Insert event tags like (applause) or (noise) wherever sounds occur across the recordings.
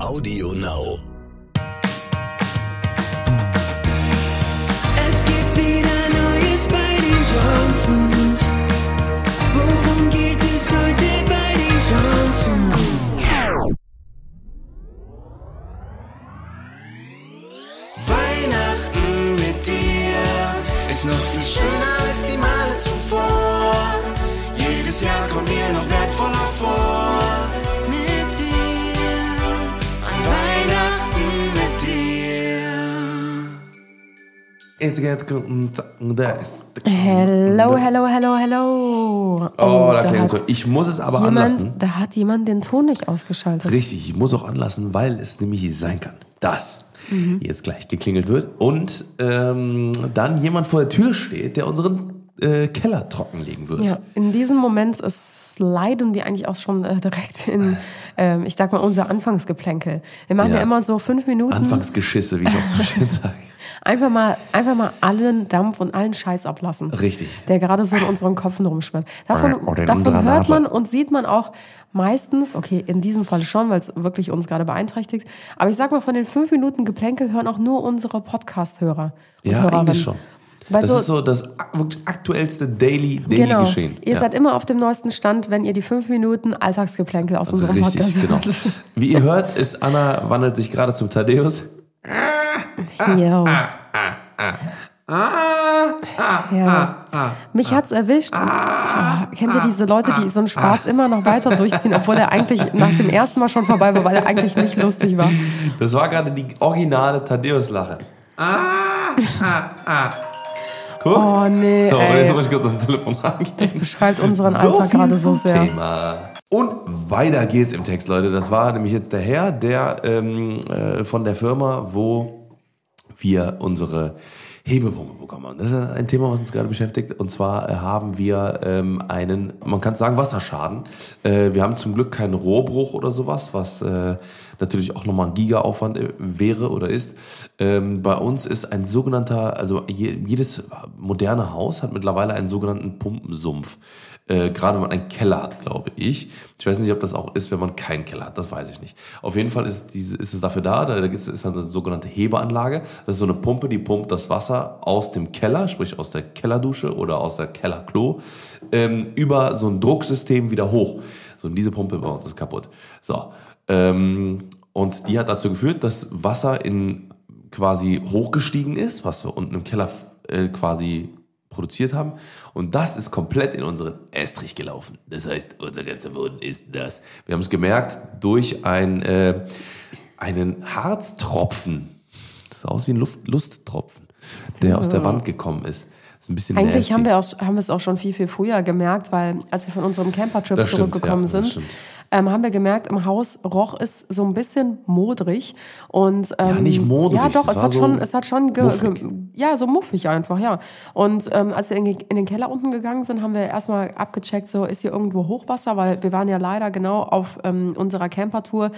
Audio Now. Es gibt wieder Neues bei den Johnsons. Worum geht es heute bei den Johnsons? Weihnachten mit dir ist noch viel schöner als die Male zuvor. Jedes Jahr kommen wir noch wertvoller vor. Hello, hello, hello, hello. Oh, da klingelt hat so. Ich muss es aber anlassen. jemand, Da hat jemand den Ton nicht ausgeschaltet. Richtig, ich muss auch anlassen, weil es nämlich sein kann, dass Mhm. jetzt gleich geklingelt wird und ähm, dann jemand vor der Tür steht, der unseren äh, Keller trockenlegen wird. Ja, in diesem Moment sliden wir eigentlich auch schon äh, direkt in, (laughs) ähm, ich sag mal, unser Anfangsgeplänkel. Wir machen ja, Ja. immer so fünf Minuten. Anfangsgeschisse, wie ich auch so schön (laughs) sage. Einfach mal, einfach mal allen Dampf und allen Scheiß ablassen. Richtig. Der gerade so in unseren Köpfen rumschwirrt. Davon, davon hört man und sieht man auch meistens, okay, in diesem Fall schon, weil es wirklich uns gerade beeinträchtigt. Aber ich sag mal, von den fünf Minuten Geplänkel hören auch nur unsere Podcast-Hörer. Ja, Hörerinnen. eigentlich schon. Weil das so, ist so das wirklich aktuellste Daily, Daily genau. Geschehen. Ihr Ja. seid immer auf dem neuesten Stand, wenn ihr die fünf Minuten Alltagsgeplänkel aus unserem Richtig, Podcast genau. hört. Wie ihr hört, ist Anna wandelt sich gerade zum Thaddeus. Jo. Ah, Ja. Mich hat's erwischt. Ah, kennt ihr diese Leute, die so einen Spaß immer noch weiter durchziehen, obwohl er eigentlich nach dem ersten Mal schon vorbei war, weil er eigentlich nicht lustig war? Das war gerade die originale Thaddeus-Lache. Guck. Oh nee, So, ey. jetzt muss ich kurz ans Telefon rangehen. Das beschreibt unseren So Alltag gerade so sehr. Thema. Und weiter geht's im Text, Leute. Das war nämlich jetzt der Herr, der ähm, äh, von der Firma, wo wir unsere Hebepumpe bekommen haben. Das ist ein Thema, was uns gerade beschäftigt. Und zwar äh, haben wir ähm, einen, man kann sagen, Wasserschaden. Äh, wir haben zum Glück keinen Rohrbruch oder sowas, was äh, natürlich auch nochmal ein Gigaaufwand äh, wäre oder ist. Ähm, bei uns ist ein sogenannter, also je, jedes moderne Haus hat mittlerweile einen sogenannten Pumpensumpf. Äh, Gerade wenn man einen Keller hat, glaube ich. Ich weiß nicht, ob das auch ist, wenn man keinen Keller hat. Das weiß ich nicht. Auf jeden Fall ist, diese, ist es dafür da. Da ist ist eine sogenannte Hebeanlage. Das ist so eine Pumpe, die pumpt das Wasser aus dem Keller, sprich aus der Kellerdusche oder aus der Kellerklo, ähm, über so ein Drucksystem wieder hoch. So, und diese Pumpe bei uns ist kaputt. So. Ähm, und die hat dazu geführt, dass Wasser in quasi hochgestiegen ist, was unten im Keller äh, quasi produziert haben. Und das ist komplett in unseren Estrich gelaufen. Das heißt, unser ganzer Boden ist das. Wir haben es gemerkt durch ein, äh, einen Harztropfen. Das sah aus wie ein Luft Lusttropfen, der aus der Wand gekommen ist. Eigentlich nasty. haben wir, auch, haben wir es auch schon viel, viel früher gemerkt, weil als wir von unserem Campertrip Das stimmt, zurückgekommen ja, sind. Ähm, haben wir gemerkt, im Haus roch es so ein bisschen modrig. Und, ähm, nicht modrig, Ja, doch, es hat so schon, es hat schon ge, ge, ja, so muffig einfach, ja. Und ähm, als wir in, in den Keller unten gegangen sind, haben wir erstmal abgecheckt, so ist hier irgendwo Hochwasser, weil wir waren ja leider genau auf ähm, unserer Campertour,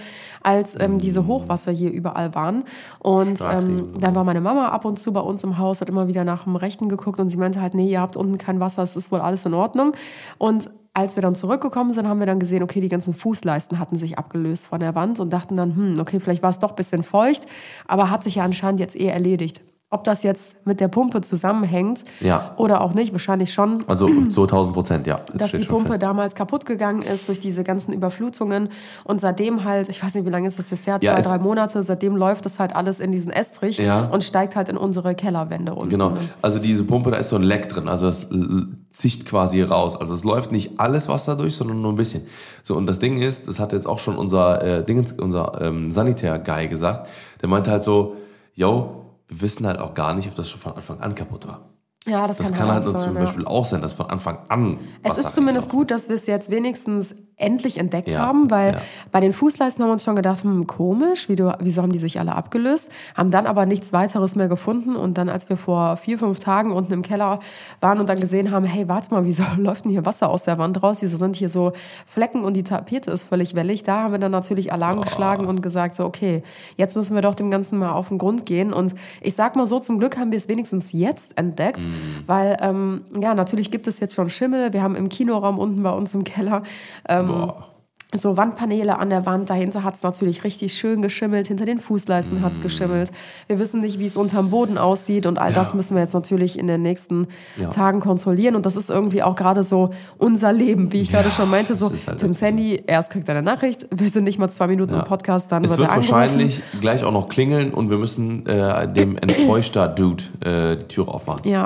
als ähm, diese Hochwasser hier überall waren. Und ähm, dann war meine Mama ab und zu bei uns im Haus, hat immer wieder nach dem Rechten geguckt und sie meinte halt, nee, ihr habt unten kein Wasser, es ist wohl alles in Ordnung. Und als wir dann zurückgekommen sind, haben wir dann gesehen, okay, die ganzen Fußleisten hatten sich abgelöst von der Wand und dachten dann, hm, okay, vielleicht war es doch ein bisschen feucht, aber hat sich ja anscheinend jetzt eh erledigt. Ob das jetzt mit der Pumpe zusammenhängt Ja. oder auch nicht, wahrscheinlich schon. Also (clears throat) so 1000 Prozent, ja. Das Dass die Pumpe fest. damals kaputt gegangen ist durch diese ganzen Überflutungen und seitdem halt, ich weiß nicht, wie lange ist das jetzt her, Ja, zwei, drei Monate, seitdem läuft das halt alles in diesen Estrich Ja. und steigt halt in unsere Kellerwände unten. Genau. Also diese Pumpe, da ist so ein Leck drin. Also es l- zischt quasi raus. Also es läuft nicht alles Wasser durch, sondern nur ein bisschen. So, und das Ding ist, das hat jetzt auch schon unser, äh, Dingens, unser ähm, Sanitär-Guy gesagt. Der meinte halt so, yo, wir wissen halt auch gar nicht, ob das schon von Anfang an kaputt war. Ja, das, Das kann, kann halt zum sein, ja. Beispiel auch sein, dass von Anfang an. Es ist zumindest gut, dass wir es jetzt wenigstens endlich entdeckt Ja, haben, weil ja. bei den Fußleisten haben wir uns schon gedacht, hm, komisch, wie du, wieso haben die sich alle abgelöst? Haben dann aber nichts weiteres mehr gefunden und dann, als wir vor vier, fünf Tagen unten im Keller waren und dann gesehen haben, hey, warte mal, wieso (laughs) läuft denn hier Wasser aus der Wand raus? Wieso sind hier so Flecken und die Tapete ist völlig wellig? Da haben wir dann natürlich Alarm geschlagen und gesagt, so, okay, jetzt müssen wir doch dem Ganzen mal auf den Grund gehen und ich sag mal so, zum Glück haben wir es wenigstens jetzt entdeckt, weil, ähm, ja, natürlich gibt es jetzt schon Schimmel. Wir haben im Kinoraum unten bei uns im Keller ähm, Boah. So Wandpaneele an der Wand. Dahinter hat es natürlich richtig schön geschimmelt. Hinter den Fußleisten hat es geschimmelt. Wir wissen nicht, wie es unterm Boden aussieht. Und all das müssen wir jetzt natürlich in den nächsten Ja. Tagen kontrollieren. Und das ist irgendwie auch gerade so unser Leben, wie ich gerade schon meinte. So, halt Tims Handy, erst kriegt er eine Nachricht. Wir sind nicht mal zwei Minuten im Podcast, dann Es wird wird wahrscheinlich gleich auch noch klingeln und wir müssen äh, dem (clears throat) enttäuschter Dude äh, die Türe aufmachen. Ja.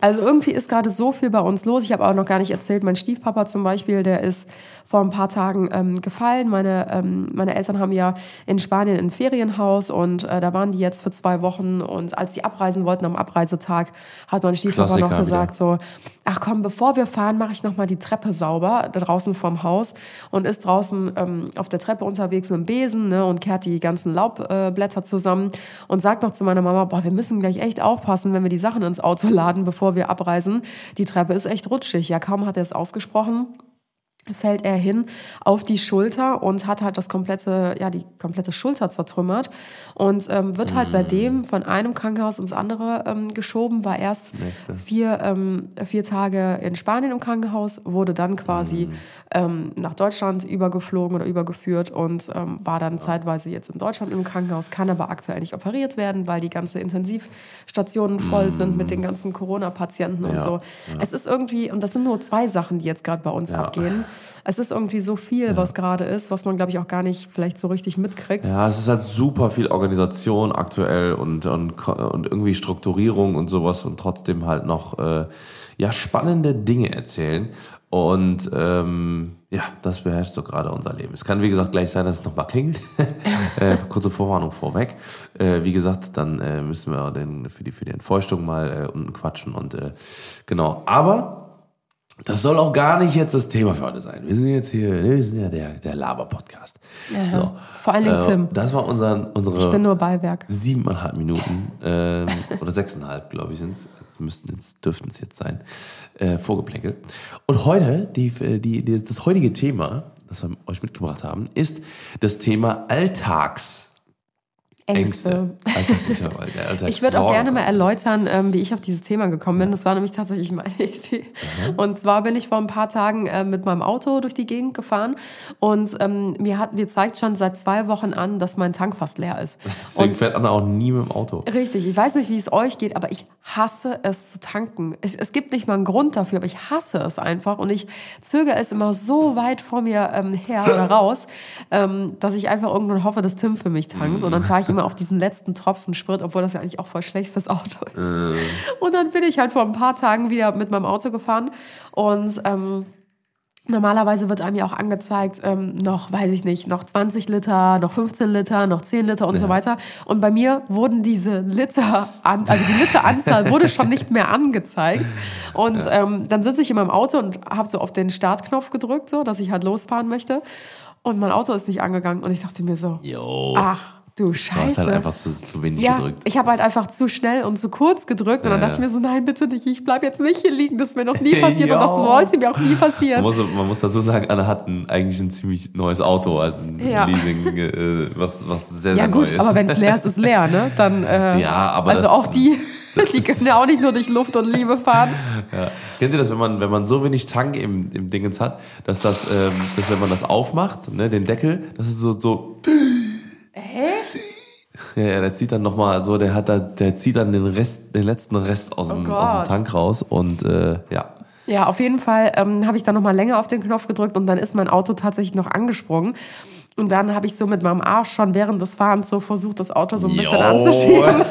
Also irgendwie ist gerade so viel bei uns los. Ich habe auch noch gar nicht erzählt, mein Stiefpapa zum Beispiel, der ist vor ein paar Tagen ähm, gefallen. Meine, ähm, meine Eltern haben ja in Spanien ein Ferienhaus und äh, da waren die jetzt für zwei Wochen. Und als die abreisen wollten am Abreisetag, hat mein Klassiker noch gesagt so, ach komm, bevor wir fahren, mache ich noch mal die Treppe sauber, da draußen vorm Haus und ist draußen ähm, auf der Treppe unterwegs mit dem Besen ne, und kehrt die ganzen Laubblätter äh, zusammen und sagt noch zu meiner Mama, boah, wir müssen gleich echt aufpassen, wenn wir die Sachen ins Auto laden, bevor wir abreisen. Die Treppe ist echt rutschig. Ja, kaum hat er es ausgesprochen, fällt er hin auf die Schulter und hat halt das komplette, ja, die komplette Schulter zertrümmert. Und ähm, wird halt seitdem von einem Krankenhaus ins andere ähm, geschoben, war erst vier, ähm, vier Tage in Spanien im Krankenhaus, wurde dann quasi ähm, nach Deutschland übergeflogen oder übergeführt und ähm, war dann zeitweise jetzt in Deutschland im Krankenhaus, kann aber aktuell nicht operiert werden, weil die ganze Intensivstationen voll sind mit den ganzen Corona-Patienten und Ja, so. Es ist irgendwie, und das sind nur zwei Sachen, die jetzt gerade bei uns abgehen. Es ist irgendwie so viel, was gerade ist, was man, glaube ich, auch gar nicht vielleicht so richtig mitkriegt. Ja, es ist halt super viel Organisation aktuell und, und, und irgendwie Strukturierung und sowas und trotzdem halt noch äh, ja, spannende Dinge erzählen. Und ähm, ja, das beherrscht so gerade unser Leben. Es kann, wie gesagt, gleich sein, dass es nochmal klingelt. (laughs) äh, kurze Vorwarnung vorweg. Äh, wie gesagt, dann äh, müssen wir den, für, die, für die Entfeuchtung mal äh, unten quatschen. Und äh, genau. Aber das soll auch gar nicht jetzt das Thema für heute sein. Wir sind jetzt hier, wir sind ja der, der Laber-Podcast. So. Vor allen Dingen Äh, Tim. Das war unser, unsere Ich bin nur Beiwerk. siebeneinhalb Minuten ähm, oder sechseinhalb, glaube ich, sind es. Jetzt müssten jetzt dürften es jetzt sein. Äh, Vorgeplänkel. Und heute, die, die, die, das heutige Thema, das wir euch mitgebracht haben, ist das Thema Alltags. Ängste. Alltagslicher, Alltags Ich würde auch gerne mal erläutern, ähm, wie ich auf dieses Thema gekommen bin. Das war nämlich tatsächlich meine (laughs) Idee. Und zwar bin ich vor ein paar Tagen äh, mit meinem Auto durch die Gegend gefahren und ähm, mir, hat, mir zeigt schon seit zwei Wochen an, dass mein Tank fast leer ist. Deswegen fährt Anna auch nie mit dem Auto. Richtig, ich weiß nicht, wie es euch geht, aber ich hasse es zu tanken. Es, es gibt nicht mal einen Grund dafür, aber ich hasse es einfach und ich zögere es immer so weit vor mir ähm, her oder (laughs) raus, ähm, dass ich einfach irgendwann hoffe, dass Tim für mich tankt und dann fahre ich immer auf diesen letzten Tropfen Sprit, obwohl das ja eigentlich auch voll schlecht fürs Auto ist. Und dann bin ich halt vor ein paar Tagen wieder mit meinem Auto gefahren und ähm, Normalerweise wird einem ja auch angezeigt, ähm, noch, weiß ich nicht, noch 20 Liter, noch 15 Liter, noch 10 Liter und so weiter. Und bei mir wurden diese Liter, an, also die Literanzahl (laughs) wurde schon nicht mehr angezeigt. Und ähm, dann sitze ich in meinem Auto und habe so auf den Startknopf gedrückt, so, dass ich halt losfahren möchte. Und mein Auto ist nicht angegangen. Und ich dachte mir so, Jo. ach du du Scheiße. hast halt einfach zu, zu wenig Ja, gedrückt. ich habe halt einfach zu schnell und zu kurz gedrückt und dann Ja, dachte ich ja. mir so, nein, bitte nicht, ich bleib jetzt nicht hier liegen, das ist mir noch nie (laughs) passiert und das wollte mir auch nie passieren. Man muss, man muss dazu sagen, Anna hat ein, eigentlich ein ziemlich neues Auto, also ein Ja. Leasing, äh, was, was sehr, Ja sehr gut, neu ist. aber wenn es leer ist, ist leer, ne? Dann, äh, (laughs) Ja, aber also das- auch die, (laughs) die können ja auch nicht nur durch Luft und Liebe fahren. Ja. Kennt ihr das, wenn man, wenn man so wenig Tank im, im Dingens hat, dass das, ähm, dass wenn man das aufmacht, ne, den Deckel, das ist so, so. Ja, ja, der zieht dann nochmal so, der hat da, der zieht dann den Rest, den letzten Rest aus, dem, Oh aus dem. Tank raus und äh, ja. Ja, auf jeden Fall ähm, habe ich dann nochmal länger auf den Knopf gedrückt und dann ist mein Auto tatsächlich noch angesprungen. Und dann habe ich so mit meinem Arsch schon während des Fahrens so versucht, das Auto so ein bisschen Jo. anzuschieben.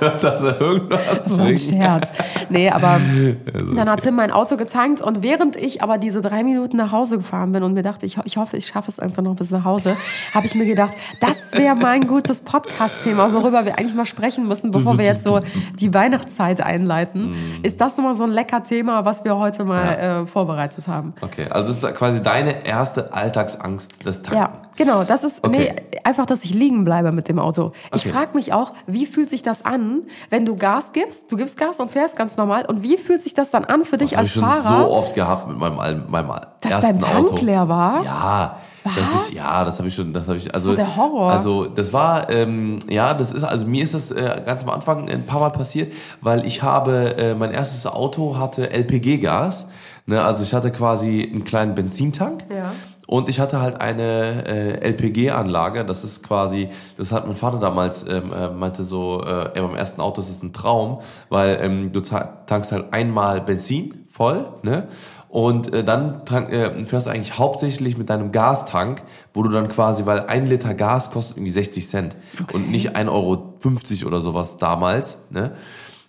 (laughs) dass er irgendwas So ein. Scherz. Nee, aber (laughs) Also, dann hat Tim mein Auto getankt und während ich aber diese drei Minuten nach Hause gefahren bin und mir dachte, ich, ich hoffe, ich schaffe es einfach noch bis nach Hause, (laughs) habe ich mir gedacht, das wäre mein gutes Podcast-Thema, worüber wir eigentlich mal sprechen müssen, bevor wir jetzt so die Weihnachtszeit einleiten. Mhm. Ist das nochmal so ein lecker Thema, was wir heute mal äh, vorbereitet haben? Okay, also es ist quasi deine erste Alltagsangst des Tanken. Ja, genau. Das ist Okay. nee, einfach, dass ich liegen bleibe mit dem Auto. Ich Okay. frage mich auch, wie fühlt sich das an, wenn du Gas gibst? Du gibst Gas und fährst ganz normal. Und wie fühlt sich das dann an für dich Das habe als ich schon Fahrer? so oft gehabt mit meinem, meinem Dass ersten dein Tank Auto. leer war? Ja. Das Was? ist, ja, das habe ich schon, das habe ich, also. So der Horror. Also, das war, ähm, ja, das ist, also mir ist das äh, ganz am Anfang ein paar Mal passiert, weil ich habe, äh, mein erstes Auto hatte LPG-Gas, ne, also ich hatte quasi einen kleinen Benzintank. Ja. Und ich hatte halt eine äh, LPG-Anlage. Das ist quasi, das hat mein Vater damals ähm, äh, meinte so, äh, er beim ersten Auto, das ist ein Traum, weil ähm, du tankst halt einmal Benzin voll, ne? Und äh, dann trank, äh, fährst du eigentlich hauptsächlich mit deinem Gastank, wo du dann quasi, weil ein Liter Gas kostet irgendwie 60 Cent okay. und nicht 1,50 Euro oder sowas damals, ne?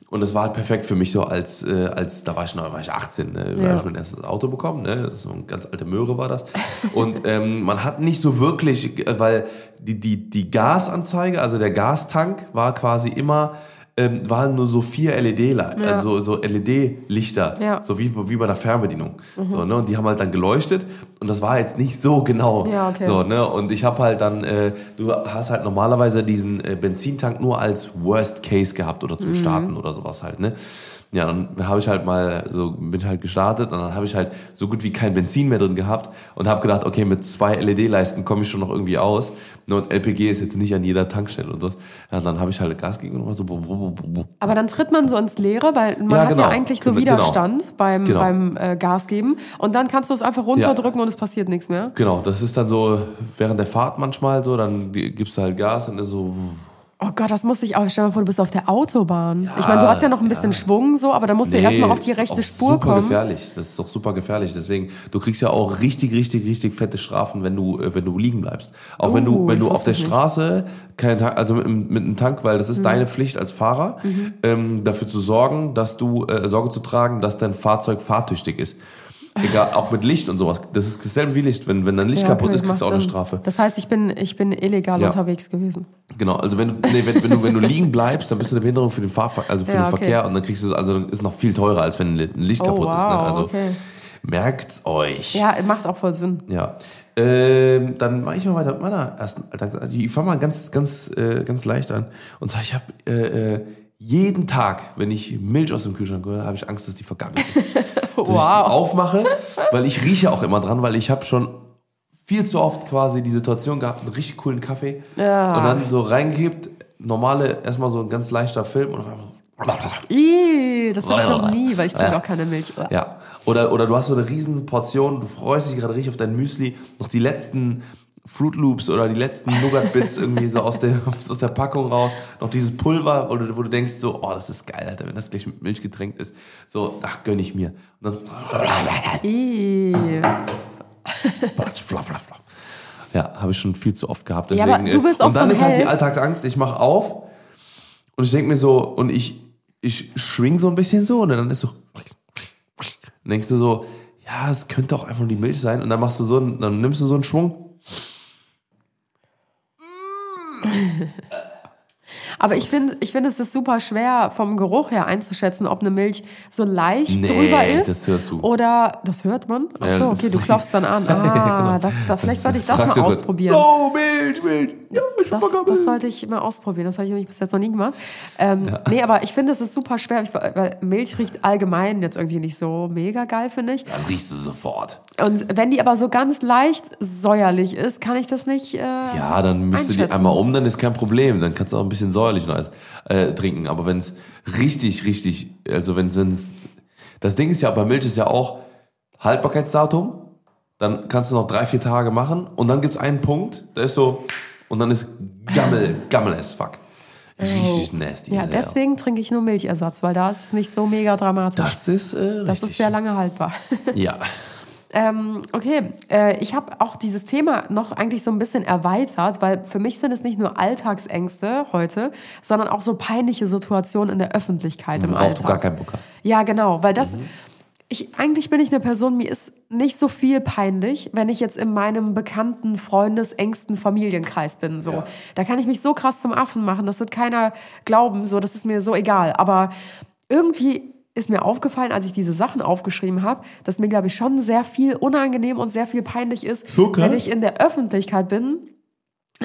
Und das war halt perfekt für mich so als, äh, als da war ich noch, war ich 18, ne? da ja. habe ich mein erstes Auto bekommen, ne? So eine ganz alte Möhre war das. Und ähm, man hat nicht so wirklich, äh, weil die, die, die Gasanzeige, also der Gastank war quasi immer ähm, waren nur so vier LED-Lichter, ja. also so LED-Lichter, ja. so wie, wie bei einer Fernbedienung. Mhm. So, ne? Und die haben halt dann geleuchtet und das war jetzt nicht so genau. Ja, okay. so, ne? Und ich habe halt dann, äh, du hast halt normalerweise diesen äh, Benzintank nur als Worst Case gehabt oder zum mhm. Starten oder sowas halt. Ne? Ja, dann habe ich halt mal so bin halt gestartet und dann habe ich halt so gut wie kein Benzin mehr drin gehabt und habe gedacht, okay, mit zwei LED-Leisten komme ich schon noch irgendwie aus. Nur LPG ist jetzt nicht an jeder Tankstelle und so. Ja, dann habe ich halt Gas gegeben und so. Aber dann tritt man so ins Leere, weil man ja, hat genau. ja eigentlich so genau. Widerstand genau. beim, genau. beim äh, Gas geben und dann kannst du es einfach runterdrücken ja. und es passiert nichts mehr. Genau, das ist dann so während der Fahrt manchmal so, dann gibst du halt Gas und ist so Oh Gott, das muss ich auch. Stell dir mal vor, du bist auf der Autobahn. Ja, ich meine, du hast ja noch ein bisschen ja. Schwung so, aber da musst du nee, erstmal auf die rechte Spur super kommen. gefährlich. Das ist doch super gefährlich. Deswegen, du kriegst ja auch richtig, richtig, richtig fette Strafen, wenn du, äh, wenn du liegen bleibst. Auch uh, wenn du, wenn du auf der Straße keinen Tank, also mit, mit einem Tank, weil das ist mhm. deine Pflicht als Fahrer, mhm. ähm, dafür zu sorgen, dass du äh, Sorge zu tragen, dass dein Fahrzeug fahrtüchtig ist. Egal, auch mit Licht und sowas. Das ist dasselbe wie Licht. Wenn, wenn dein Licht ja, kaputt ist, kriegst du auch eine Strafe. Das heißt, ich bin, ich bin illegal ja. unterwegs gewesen. Genau, also wenn du, nee, wenn, wenn, du, wenn du liegen bleibst, dann bist du eine Behinderung für den, Fahrver also für ja, den okay. Verkehr und dann kriegst du, also ist noch viel teurer, als wenn ein Licht oh, kaputt wow, ist. Ne? Also okay. merkt's euch. Ja, macht auch voll Sinn. Ja. Ähm, dann mache ich mal weiter mit meiner ersten Alltags. Ich fange mal ganz, ganz, äh, ganz leicht an. Und zwar, ich habe äh, äh, jeden Tag, wenn ich Milch aus dem Kühlschrank hole, habe ich Angst, dass die vergammelt. (laughs) dass wow. ich aufmache, (laughs) weil ich rieche auch immer dran, weil ich habe schon viel zu oft quasi die Situation gehabt, einen richtig coolen Kaffee ja. und dann so reingehebt, normale, erstmal so ein ganz leichter Film und auf einmal Ih, das ich noch nie, weil ich trinke ja. auch keine Milch. Ja. Oder, oder du hast so eine riesen Portion, du freust dich gerade richtig auf dein Müsli, noch die letzten Fruit Loops oder die letzten Nougat Bits (laughs) irgendwie so aus der, aus der Packung raus. Noch dieses Pulver, wo du, wo du denkst so, oh, das ist geil, Alter, wenn das gleich mit Milch getränkt ist. So, ach, gönn ich mir. Und dann. flaff, flaff, flaff. Ja, habe ich schon viel zu oft gehabt. Deswegen, ja, aber du bist auch und dann so ist halt die Alltagsangst, ich mache auf und ich denke mir so, und ich, ich schwing so ein bisschen so und dann ist so. Dann denkst du so, ja, es könnte auch einfach die Milch sein. Und dann machst du so, dann nimmst du so einen Schwung (laughs) Aber ich finde, ich find, es ist super schwer vom Geruch her einzuschätzen, ob eine Milch so leicht nee, drüber ist. Das hörst du. Oder das hört man? Achso, okay, du klopfst dann an. (laughs) Ah, genau. das, da, vielleicht sollte ich das mal ausprobieren. Oh, Milch, Milch. Ja, ich das, das sollte ich mal ausprobieren. Das habe ich nämlich bis jetzt noch nie gemacht. Ähm, ja. Nee, aber ich finde, es ist super schwer, weil Milch riecht allgemein jetzt irgendwie nicht so mega geil, finde ich. Das riechst du sofort. Und wenn die aber so ganz leicht säuerlich ist, kann ich das nicht. Äh, ja, dann müsst du die einmal um, dann ist kein Problem. Dann kannst du auch ein bisschen säuerlich noch äh, trinken. Aber wenn es richtig, richtig, also wenn es. Das Ding ist ja, bei Milch ist ja auch Haltbarkeitsdatum. Dann kannst du noch drei, vier Tage machen. Und dann gibt es einen Punkt, da ist so. Und dann ist Gammel, (laughs) Gammel as fuck. Richtig oh. nasty. Ja, deswegen ja. trinke ich nur Milchersatz, weil da ist es nicht so mega dramatisch. Das ist äh, Das ist sehr lange haltbar. (laughs) Ja. Ähm, okay, äh, ich habe auch dieses Thema noch eigentlich so ein bisschen erweitert, weil für mich sind es nicht nur Alltagsängste heute, sondern auch so peinliche Situationen in der Öffentlichkeit Worauf im Alltag. du gar keinen Bock hast. Ja, genau, weil das... Mhm. Ich, eigentlich bin ich eine Person, mir ist nicht so viel peinlich, wenn ich jetzt in meinem bekannten, Freundes-, engsten Familienkreis bin. So. Ja. Da kann ich mich so krass zum Affen machen, das wird keiner glauben, so, das ist mir so egal. Aber irgendwie ist mir aufgefallen, als ich diese Sachen aufgeschrieben habe, dass mir, glaube ich, schon sehr viel unangenehm und sehr viel peinlich ist, so wenn ich in der Öffentlichkeit bin,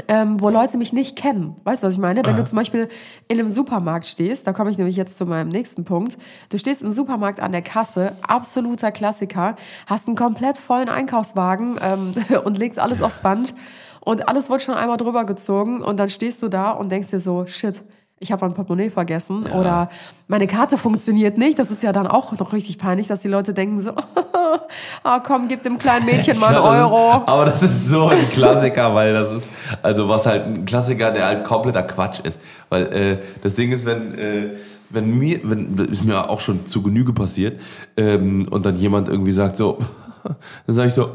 ähm, wo Leute mich nicht kennen. Weißt du, was ich meine? Wenn du zum Beispiel in einem Supermarkt stehst, da komme ich nämlich jetzt zu meinem nächsten Punkt. Du stehst im Supermarkt an der Kasse, absoluter Klassiker, hast einen komplett vollen Einkaufswagen ähm, (laughs) und legst alles aufs Band und alles wird schon einmal drüber gezogen und dann stehst du da und denkst dir so, shit, ich habe mein Portemonnaie vergessen ja. oder meine Karte funktioniert nicht. Das ist ja dann auch noch richtig peinlich, dass die Leute denken so, (laughs) ah, komm, gib dem kleinen Mädchen (laughs) mal einen Ja, Euro. Ist, aber das ist so ein Klassiker, weil das ist, also was halt ein Klassiker, der halt kompletter Quatsch ist. Weil äh, das Ding ist, wenn, äh, wenn mir, wenn, das ist mir auch schon zu Genüge passiert, ähm, und dann jemand irgendwie sagt so, (laughs) dann sage ich so,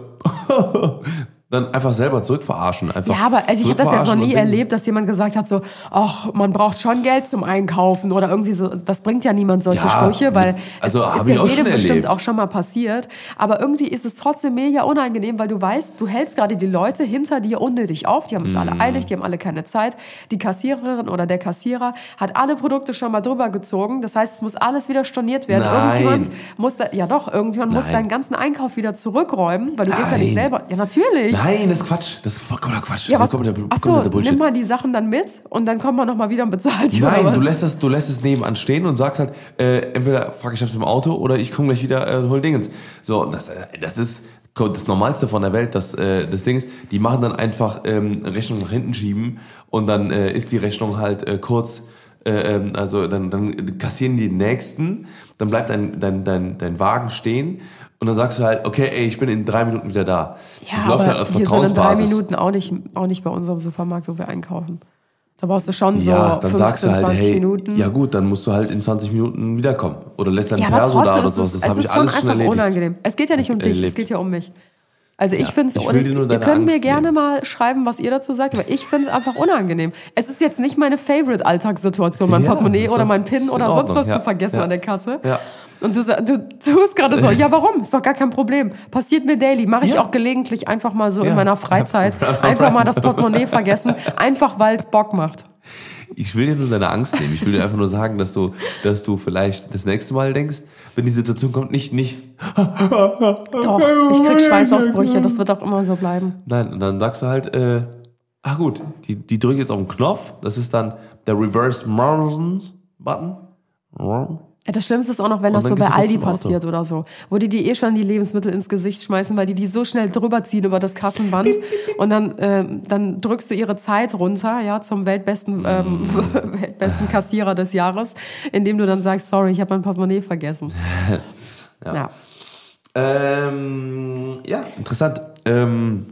dann einfach selber zurückverarschen. Einfach Ja, aber also ich habe das jetzt noch nie erlebt, dass jemand gesagt hat so, ach, man braucht schon Geld zum Einkaufen oder irgendwie so. Das bringt ja niemand solche Ja, Sprüche, weil also es ist ich ja auch jedem bestimmt erlebt. auch schon mal passiert. Aber irgendwie ist es trotzdem mega unangenehm, weil du weißt, du hältst gerade die Leute hinter dir unnötig auf. Die haben es Mhm. alle eilig, die haben alle keine Zeit. Die Kassiererin oder der Kassierer hat alle Produkte schon mal drüber gezogen. Das heißt, es muss alles wieder storniert werden. Nein. Irgendjemand muss da, ja doch, irgendjemand muss Nein. deinen ganzen Einkauf wieder zurückräumen, weil du gehst ja nicht Nein. selber. Ja, natürlich. Nein, das ist Quatsch. Das ist vollkommener Quatsch. Ja, das was, ist kompletter, ach so, kompletter Bullshit. nimm mal die Sachen dann mit und dann kommt man noch mal wieder und bezahlt die Nein, du lässt, es, du lässt es nebenan stehen und sagst halt, äh, entweder fuck, ich hab's im Auto oder ich komme gleich wieder äh, hol Dingens. So, das, äh, das ist das Normalste von der Welt, das, äh, das Ding ist, die machen dann einfach ähm, Rechnung nach hinten schieben und dann äh, ist die Rechnung halt äh, kurz, äh, ähm, also dann, dann kassieren die den nächsten, dann bleibt dein, dein, dein, dein Wagen stehen und dann sagst du halt, okay, ey, ich bin in drei Minuten wieder da. ja, das läuft halt auf wir sind in drei Vertrauensbasis. Minuten auch nicht, auch nicht bei unserem Supermarkt, wo wir einkaufen. Da brauchst du schon so Ja, dann 15, sagst du halt, 20 hey, Minuten. ja gut, dann musst du halt in 20 Minuten wiederkommen. Oder lässt dein Ja, Perso da oder sowas. es, Das es habe ich alles schon einfach erledigt. unangenehm. Es geht ja nicht um dich, es Erlebt. geht ja um mich. Also ich finde es, nur ihr könnt mir Angst gerne nehmen. mal schreiben, was ihr dazu sagt, aber ich finde es einfach unangenehm. Es ist jetzt nicht meine Favorite-Alltagssituation, mein Ja, Portemonnaie oder mein PIN in oder sonst was ja, zu vergessen ja. an der Kasse. Und du, du tust gerade so, ja warum? Ist doch gar kein Problem. Passiert mir daily. Mache ich Ja. auch gelegentlich einfach mal so in Ja. meiner Freizeit. (laughs) Einfach mal das Portemonnaie vergessen. Einfach, weil es Bock macht. Ich will dir nur deine Angst nehmen. Ich will dir einfach nur sagen, dass du, dass du vielleicht das nächste Mal denkst, wenn die Situation kommt, nicht, nicht, Doch, ich krieg Schweißausbrüche. Das wird auch immer so bleiben. nein, und dann sagst du halt, äh, ach gut, die, die drückt jetzt auf den Knopf, das ist dann der Reverse Morrisons Button. Ja, das Schlimmste ist auch noch, wenn das so bei Aldi passiert oder so. Wo die dir eh schon die Lebensmittel ins Gesicht schmeißen, weil die die so schnell drüber ziehen über das Kassenband. (laughs) Und dann, ähm, dann drückst du ihre Zeit runter, ja, zum weltbesten, ähm, Mm. (laughs) weltbesten Kassierer des Jahres, indem du dann sagst, sorry, ich habe mein Portemonnaie vergessen. (laughs) ja. Ähm, ja, interessant. Ähm,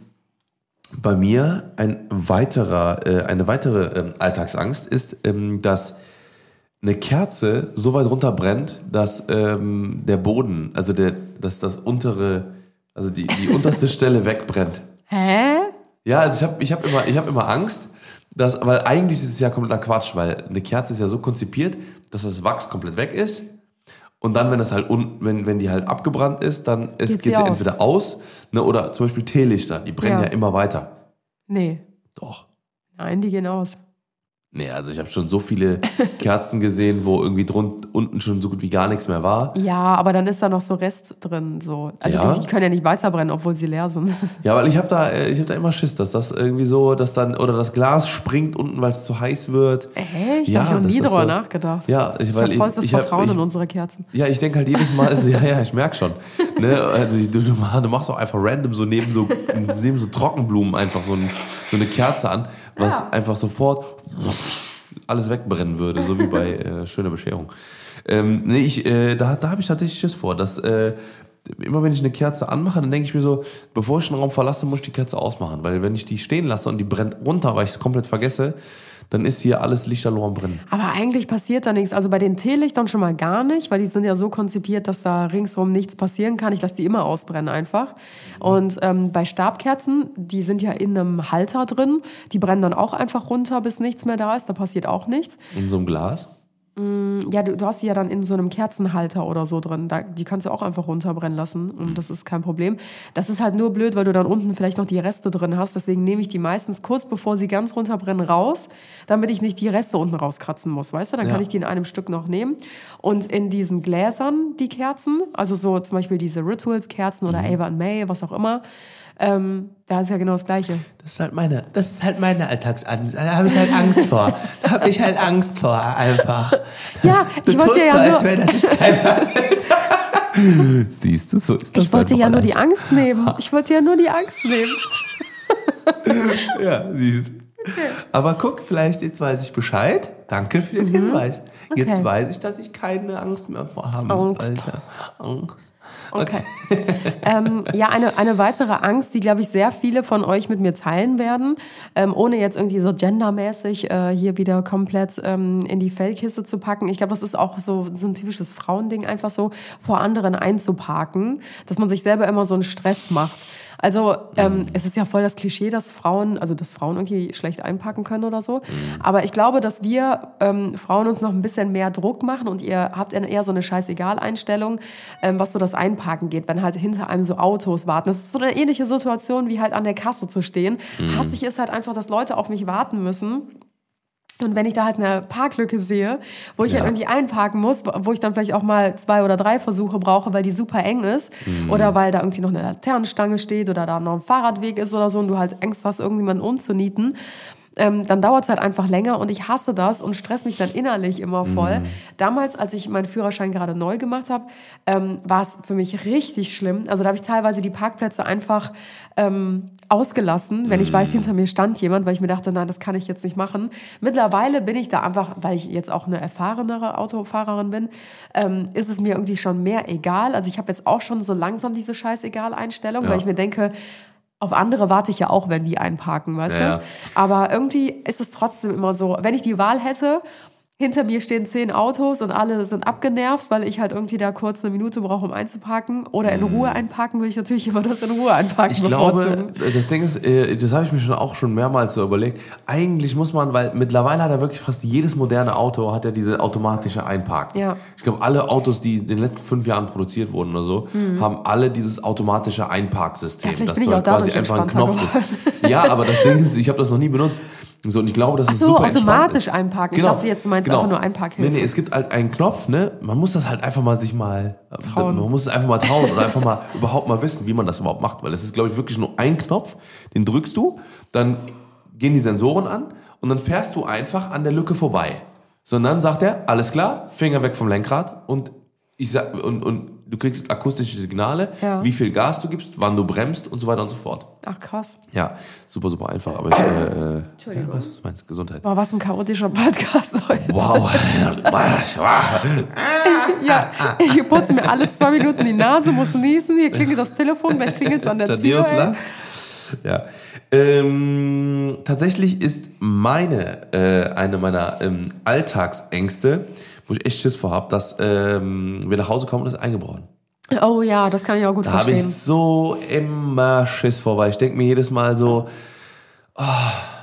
bei mir ein weiterer, äh, eine weitere ähm, Alltagsangst ist, ähm, dass eine Kerze so weit runterbrennt, dass ähm, der Boden, also der, dass das untere, also die, die unterste (laughs) Stelle wegbrennt. Hä? Ja, also ich habe ich hab immer, ich hab immer Angst, dass, weil eigentlich ist es ja kompletter Quatsch, weil eine Kerze ist ja so konzipiert, dass das Wachs komplett weg ist. Und dann, wenn das halt un, wenn, wenn die halt abgebrannt ist, dann ist, Geht sie aus. entweder aus, ne, oder zum Beispiel Teelichter, die brennen ja, Ja. immer weiter. Nee. Doch. Nein, die gehen aus. Nee, also ich habe schon so viele (laughs) Kerzen gesehen, wo irgendwie drunten unten schon so gut wie gar nichts mehr war. Ja, aber dann ist da noch so Rest drin. So. Also Ja? die, die können ja nicht weiterbrennen, obwohl sie leer sind. (laughs) Ja, weil ich habe da, äh, ich habe da immer Schiss, dass das irgendwie so, dass dann oder das Glas springt unten, weil es zu heiß wird. Echt? Ja, Ja, habe ich noch nie drüber so- nachgedacht. Ja, ich, Ich habe vollstes ich hab- Vertrauen ich, in unsere Kerzen. Ja, ich denke halt jedes Mal, also, ja, ja, ich merk schon. (laughs) Ne? Also du, du, du machst auch einfach random so neben so, neben so Trockenblumen einfach so, ein, so eine Kerze an, was Ja. einfach sofort alles wegbrennen würde, so wie bei (laughs) äh, Schöne Bescherung. Ähm, nee, ich, äh, da, da habe ich tatsächlich Schiss vor, dass äh, immer wenn ich eine Kerze anmache, dann denke ich mir so, bevor ich den Raum verlasse, muss ich die Kerze ausmachen. Weil wenn ich die stehen lasse und die brennt runter, weil ich es komplett vergesse, dann ist hier alles lichterloh am Brennen. Aber eigentlich passiert da nichts. Also bei den Teelichtern schon mal gar nicht, weil die sind ja so konzipiert, dass da ringsherum nichts passieren kann. Ich lasse die immer ausbrennen einfach. Und ähm, bei Stabkerzen, die sind ja in einem Halter drin, die brennen dann auch einfach runter, bis nichts mehr da ist. Da passiert auch nichts. In so einem Glas. Ja, du, du hast die ja dann in so einem Kerzenhalter oder so drin. Da, die kannst du auch einfach runterbrennen lassen und das ist kein Problem. Das ist halt nur blöd, weil du dann unten vielleicht noch die Reste drin hast. Deswegen nehme ich die meistens kurz bevor sie ganz runterbrennen raus, damit ich nicht die Reste unten rauskratzen muss. Weißt du, dann Ja. kann ich die in einem Stück noch nehmen. Und in diesen Gläsern, die Kerzen, also so zum Beispiel diese Rituals-Kerzen oder Ava and May, was auch immer, ähm, da ist ja genau das Gleiche. Das ist halt meine, das ist halt meine Alltagsangst. Da habe ich halt Angst vor. Da habe ich halt Angst vor, einfach. Ja, Du ich wollte tust ja so, als nur, wäre das jetzt keiner. Siehst du, so ist das ich wollte ja nur die Angst nehmen. Ich wollte ja nur die Angst nehmen. (laughs) Ja, siehst Aber guck, vielleicht jetzt weiß ich Bescheid. Danke für Mhm. den Hinweis. Jetzt Okay. weiß ich, dass ich keine Angst mehr vor haben Angst. Alter. Angst. Okay. ähm, ja, eine, eine weitere Angst, die, glaube ich, sehr viele von euch mit mir teilen werden, ähm, ohne jetzt irgendwie so gendermäßig äh, hier wieder komplett ähm, in die Feldkiste zu packen. Ich glaube, das ist auch so, so ein typisches Frauending, einfach so vor anderen einzuparken, dass man sich selber immer so einen Stress macht. Also ähm, mhm. es ist ja voll das Klischee, dass Frauen, also dass Frauen irgendwie schlecht einpacken können oder so. Mhm. Aber ich glaube, dass wir ähm, Frauen uns noch ein bisschen mehr Druck machen und ihr habt eher so eine Scheißegal-Einstellung, ähm, was so das Einparken geht, wenn halt hinter einem so Autos warten. Das ist so eine ähnliche Situation, wie halt an der Kasse zu stehen. Mhm. Hassig ist halt einfach, dass Leute auf mich warten müssen. Und wenn ich da halt eine Parklücke sehe, wo ich ja. halt irgendwie einparken muss, wo ich dann vielleicht auch mal zwei oder drei Versuche brauche, weil die super eng ist mhm. oder weil da irgendwie noch eine Laternenstange steht oder da noch ein Fahrradweg ist oder so und du halt Angst hast, irgendjemanden umzunieten, ähm, dann dauert es halt einfach länger und ich hasse das und stress mich dann innerlich immer voll. Mhm. Damals, als ich meinen Führerschein gerade neu gemacht habe, ähm, war es für mich richtig schlimm. Also da habe ich teilweise die Parkplätze einfach ähm, ausgelassen, wenn ich weiß, mhm. hinter mir stand jemand, weil ich mir dachte, nein, das kann ich jetzt nicht machen. Mittlerweile bin ich da einfach, weil ich jetzt auch eine erfahrenere Autofahrerin bin, ähm, ist es mir irgendwie schon mehr egal. Also ich habe jetzt auch schon so langsam diese Scheißegal-Einstellung, ja. weil ich mir denke, auf andere warte ich ja auch, wenn die einparken, weißt ja. du? Aber irgendwie ist es trotzdem immer so, wenn ich die Wahl hätte, hinter mir stehen zehn Autos und alle sind abgenervt, weil ich halt irgendwie da kurz eine Minute brauche, um einzuparken. Oder in mhm. Ruhe einparken, würde ich natürlich immer das in Ruhe einparken Ich glaube, das Ding ist, äh, das habe ich mir schon auch schon mehrmals so überlegt. Eigentlich muss man, weil mittlerweile hat ja wirklich fast jedes moderne Auto hat ja diese automatische Einparken. Ja. Ich glaube, alle Autos, die in den letzten fünf Jahren produziert wurden oder so, mhm. haben alle dieses automatische Einparksystem. Ja, vielleicht bin ich auch quasi einfach einen Knopf. Ja, aber das Ding ist, ich habe das noch nie benutzt. So, und ich glaube, das Ach ist so, super automatisch einparken. Genau. Ich dachte jetzt, du meinst genau. einfach nur Einparkhilfe. Nee, nee, es gibt halt einen Knopf, ne? Man muss das halt einfach mal sich mal trauen. Man muss es einfach mal trauen oder einfach mal (laughs) überhaupt mal wissen, wie man das überhaupt macht. Weil es ist, glaube ich, wirklich nur ein Knopf, den drückst du, dann gehen die Sensoren an und dann fährst du einfach an der Lücke vorbei. Sondern sagt er, alles klar, Finger weg vom Lenkrad und ich sag, und, und du kriegst akustische Signale, ja. wie viel Gas du gibst, wann du bremst und so weiter und so fort. Ach krass. Ja, super, super einfach. Aber ich, äh, Entschuldigung. Ja, was, was meinst du? Gesundheit. Boah, was ein chaotischer Podcast heute. Wow. (laughs) (laughs) ja, ich putze mir alle zwei Minuten die Nase, muss niesen, hier klingelt das Telefon, gleich klingelt es an der Thaddeus Tür. lacht. Ja. Ähm, tatsächlich ist meine, äh, eine meiner ähm, Alltagsängste, wo ich echt Schiss vor habe, dass ähm, wir nach Hause kommen und es ist eingebrochen. Oh ja, das kann ich auch gut Da habe verstehen. ich so immer Schiss vor, weil ich denke mir jedes Mal so, oh,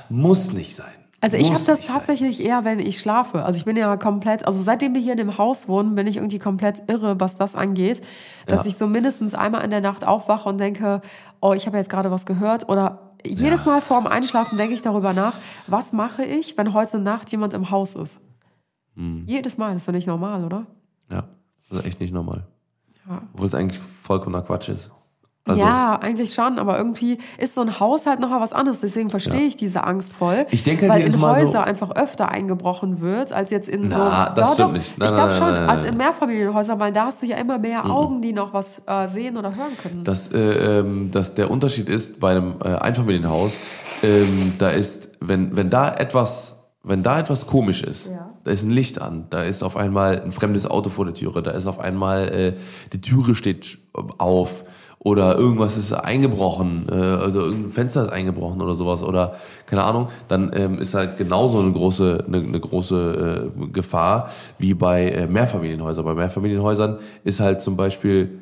muss nicht sein. Also ich habe das nicht sein. tatsächlich eher, wenn ich schlafe. Also ich bin ja komplett, also seitdem wir hier in dem Haus wohnen, bin ich irgendwie komplett irre, was das angeht, dass Ja. ich so mindestens einmal in der Nacht aufwache und denke, oh, ich habe jetzt gerade was gehört oder jedes Mal vorm Einschlafen denke ich darüber nach, was mache ich, wenn heute Nacht jemand im Haus ist? Hm. Jedes Mal, das ist doch nicht normal, oder? Ja, das ist echt nicht normal. Ja. Obwohl es eigentlich vollkommener Quatsch ist. Also, ja, eigentlich schon, aber irgendwie ist so ein Haus halt noch mal was anderes. Deswegen verstehe Ja. ich diese Angst voll. Ich denke halt weil in Mal so- Häuser einfach öfter eingebrochen wird, als jetzt in so. Na, das Doch, stimmt doch. nicht. Nein, ich glaube schon, nein, nein, als in Mehrfamilienhäusern, weil da hast du ja immer mehr Augen, die noch was äh, sehen oder hören können. dass, äh, ähm, dass der Unterschied ist bei einem äh, Einfamilienhaus, ähm, da ist, wenn, wenn da etwas, wenn da etwas komisch ist, Ja. Da ist ein Licht an, da ist auf einmal ein fremdes Auto vor der Türe, da ist auf einmal äh, die Türe steht auf oder irgendwas ist eingebrochen, äh, also irgendein Fenster ist eingebrochen oder sowas oder keine Ahnung, dann ähm, ist halt genauso eine große, eine, eine große äh, Gefahr wie bei äh, Mehrfamilienhäusern. Bei Mehrfamilienhäusern ist halt zum Beispiel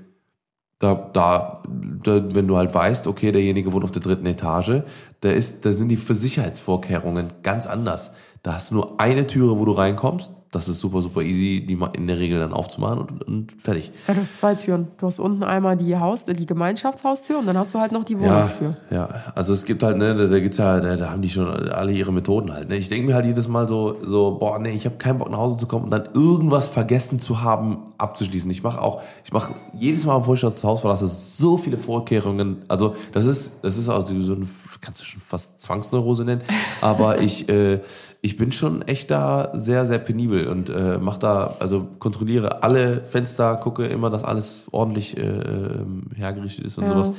da, da, da, wenn du halt weißt, okay, derjenige wohnt auf der dritten Etage, da ist, da sind die Sicherheitsvorkehrungen ganz anders. Da hast du nur eine Türe, wo du reinkommst. Das ist super, super easy, die in der Regel dann aufzumachen und, und fertig. Ja, du hast zwei Türen. Du hast unten einmal die Haus, die Gemeinschaftshaustür und dann hast du halt noch die Ja, Wohnungstür. ja, also es gibt halt, ne, da, da gibt's ja, da, da haben die schon alle ihre Methoden halt. Ne? Ich denke mir halt jedes Mal so, so, boah, nee, ich habe keinen Bock nach Hause zu kommen und dann irgendwas vergessen zu haben, abzuschließen. Ich mache auch, ich mache jedes Mal, bevor ich das Haus verlasse, so viele Vorkehrungen. Also das ist, das ist also so ein, kannst du schon fast Zwangsneurose nennen. Aber ich, äh, ich bin schon echt da sehr, sehr penibel. und äh, mach da, also kontrolliere alle Fenster, gucke immer, dass alles ordentlich äh, ähm, hergerichtet ist und Ja. sowas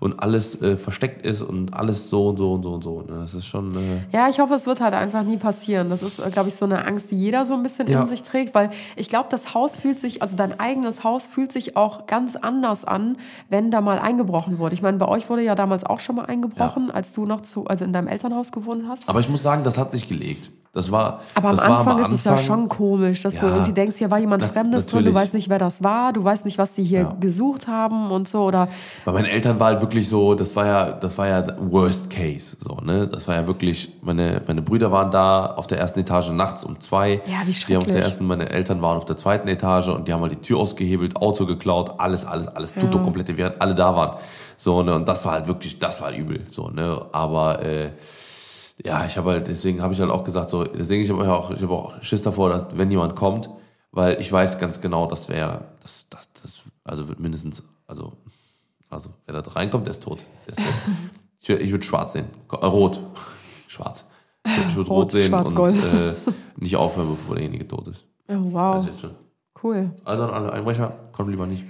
und alles äh, versteckt ist und alles so und so und so und so. Ne? Das ist schon. Äh, Ja, ich hoffe, es wird halt einfach nie passieren. Das ist, glaube ich, so eine Angst, die jeder so ein bisschen Ja. in sich trägt, weil ich glaube, das Haus fühlt sich, also dein eigenes Haus fühlt sich auch ganz anders an, wenn da mal eingebrochen wurde. Ich meine, bei euch wurde ja damals auch schon mal eingebrochen, als du noch zu, also in deinem Elternhaus gewohnt hast. aber ich muss sagen, das hat sich gelegt. Das war. Aber am das war Anfang ist es ja Anfang- schon komisch, dass du Ja. irgendwie denkst, hier war jemand Na- Fremdes drin, du natürlich. weißt nicht, wer das war, du weißt nicht, was die hier Ja. gesucht haben und so. Oder Bei meinen Eltern war halt wirklich so, das war ja, das war ja Worst Case, so, ne? Das war ja wirklich, meine, meine Brüder waren da auf der ersten Etage nachts um zwei. Ja, wie Die haben auf schrecklich. der ersten, meine Eltern waren auf der zweiten Etage und die haben mal die Tür ausgehebelt, Auto geklaut, alles, alles, alles, tutto komplette, während alle da waren. So, ne? Und das war halt wirklich, das war übel, so, ne? Aber, äh, ja, ich habe halt, deswegen habe ich halt auch gesagt, so, deswegen ich habe auch, ich habe auch Schiss davor, dass wenn jemand kommt, weil ich weiß ganz genau, das wäre, das, das, das, also wird mindestens, also, also wer da reinkommt, der ist tot. Der ist tot. (laughs) ich ich würde schwarz sehen, Äh, rot, schwarz. Ich würde würd rot, Rot, sehen schwarz, und äh, (laughs) nicht aufhören, bevor derjenige tot ist. oh, wow, ist jetzt schon. cool. Also an alle Einbrecher, kommt lieber nicht.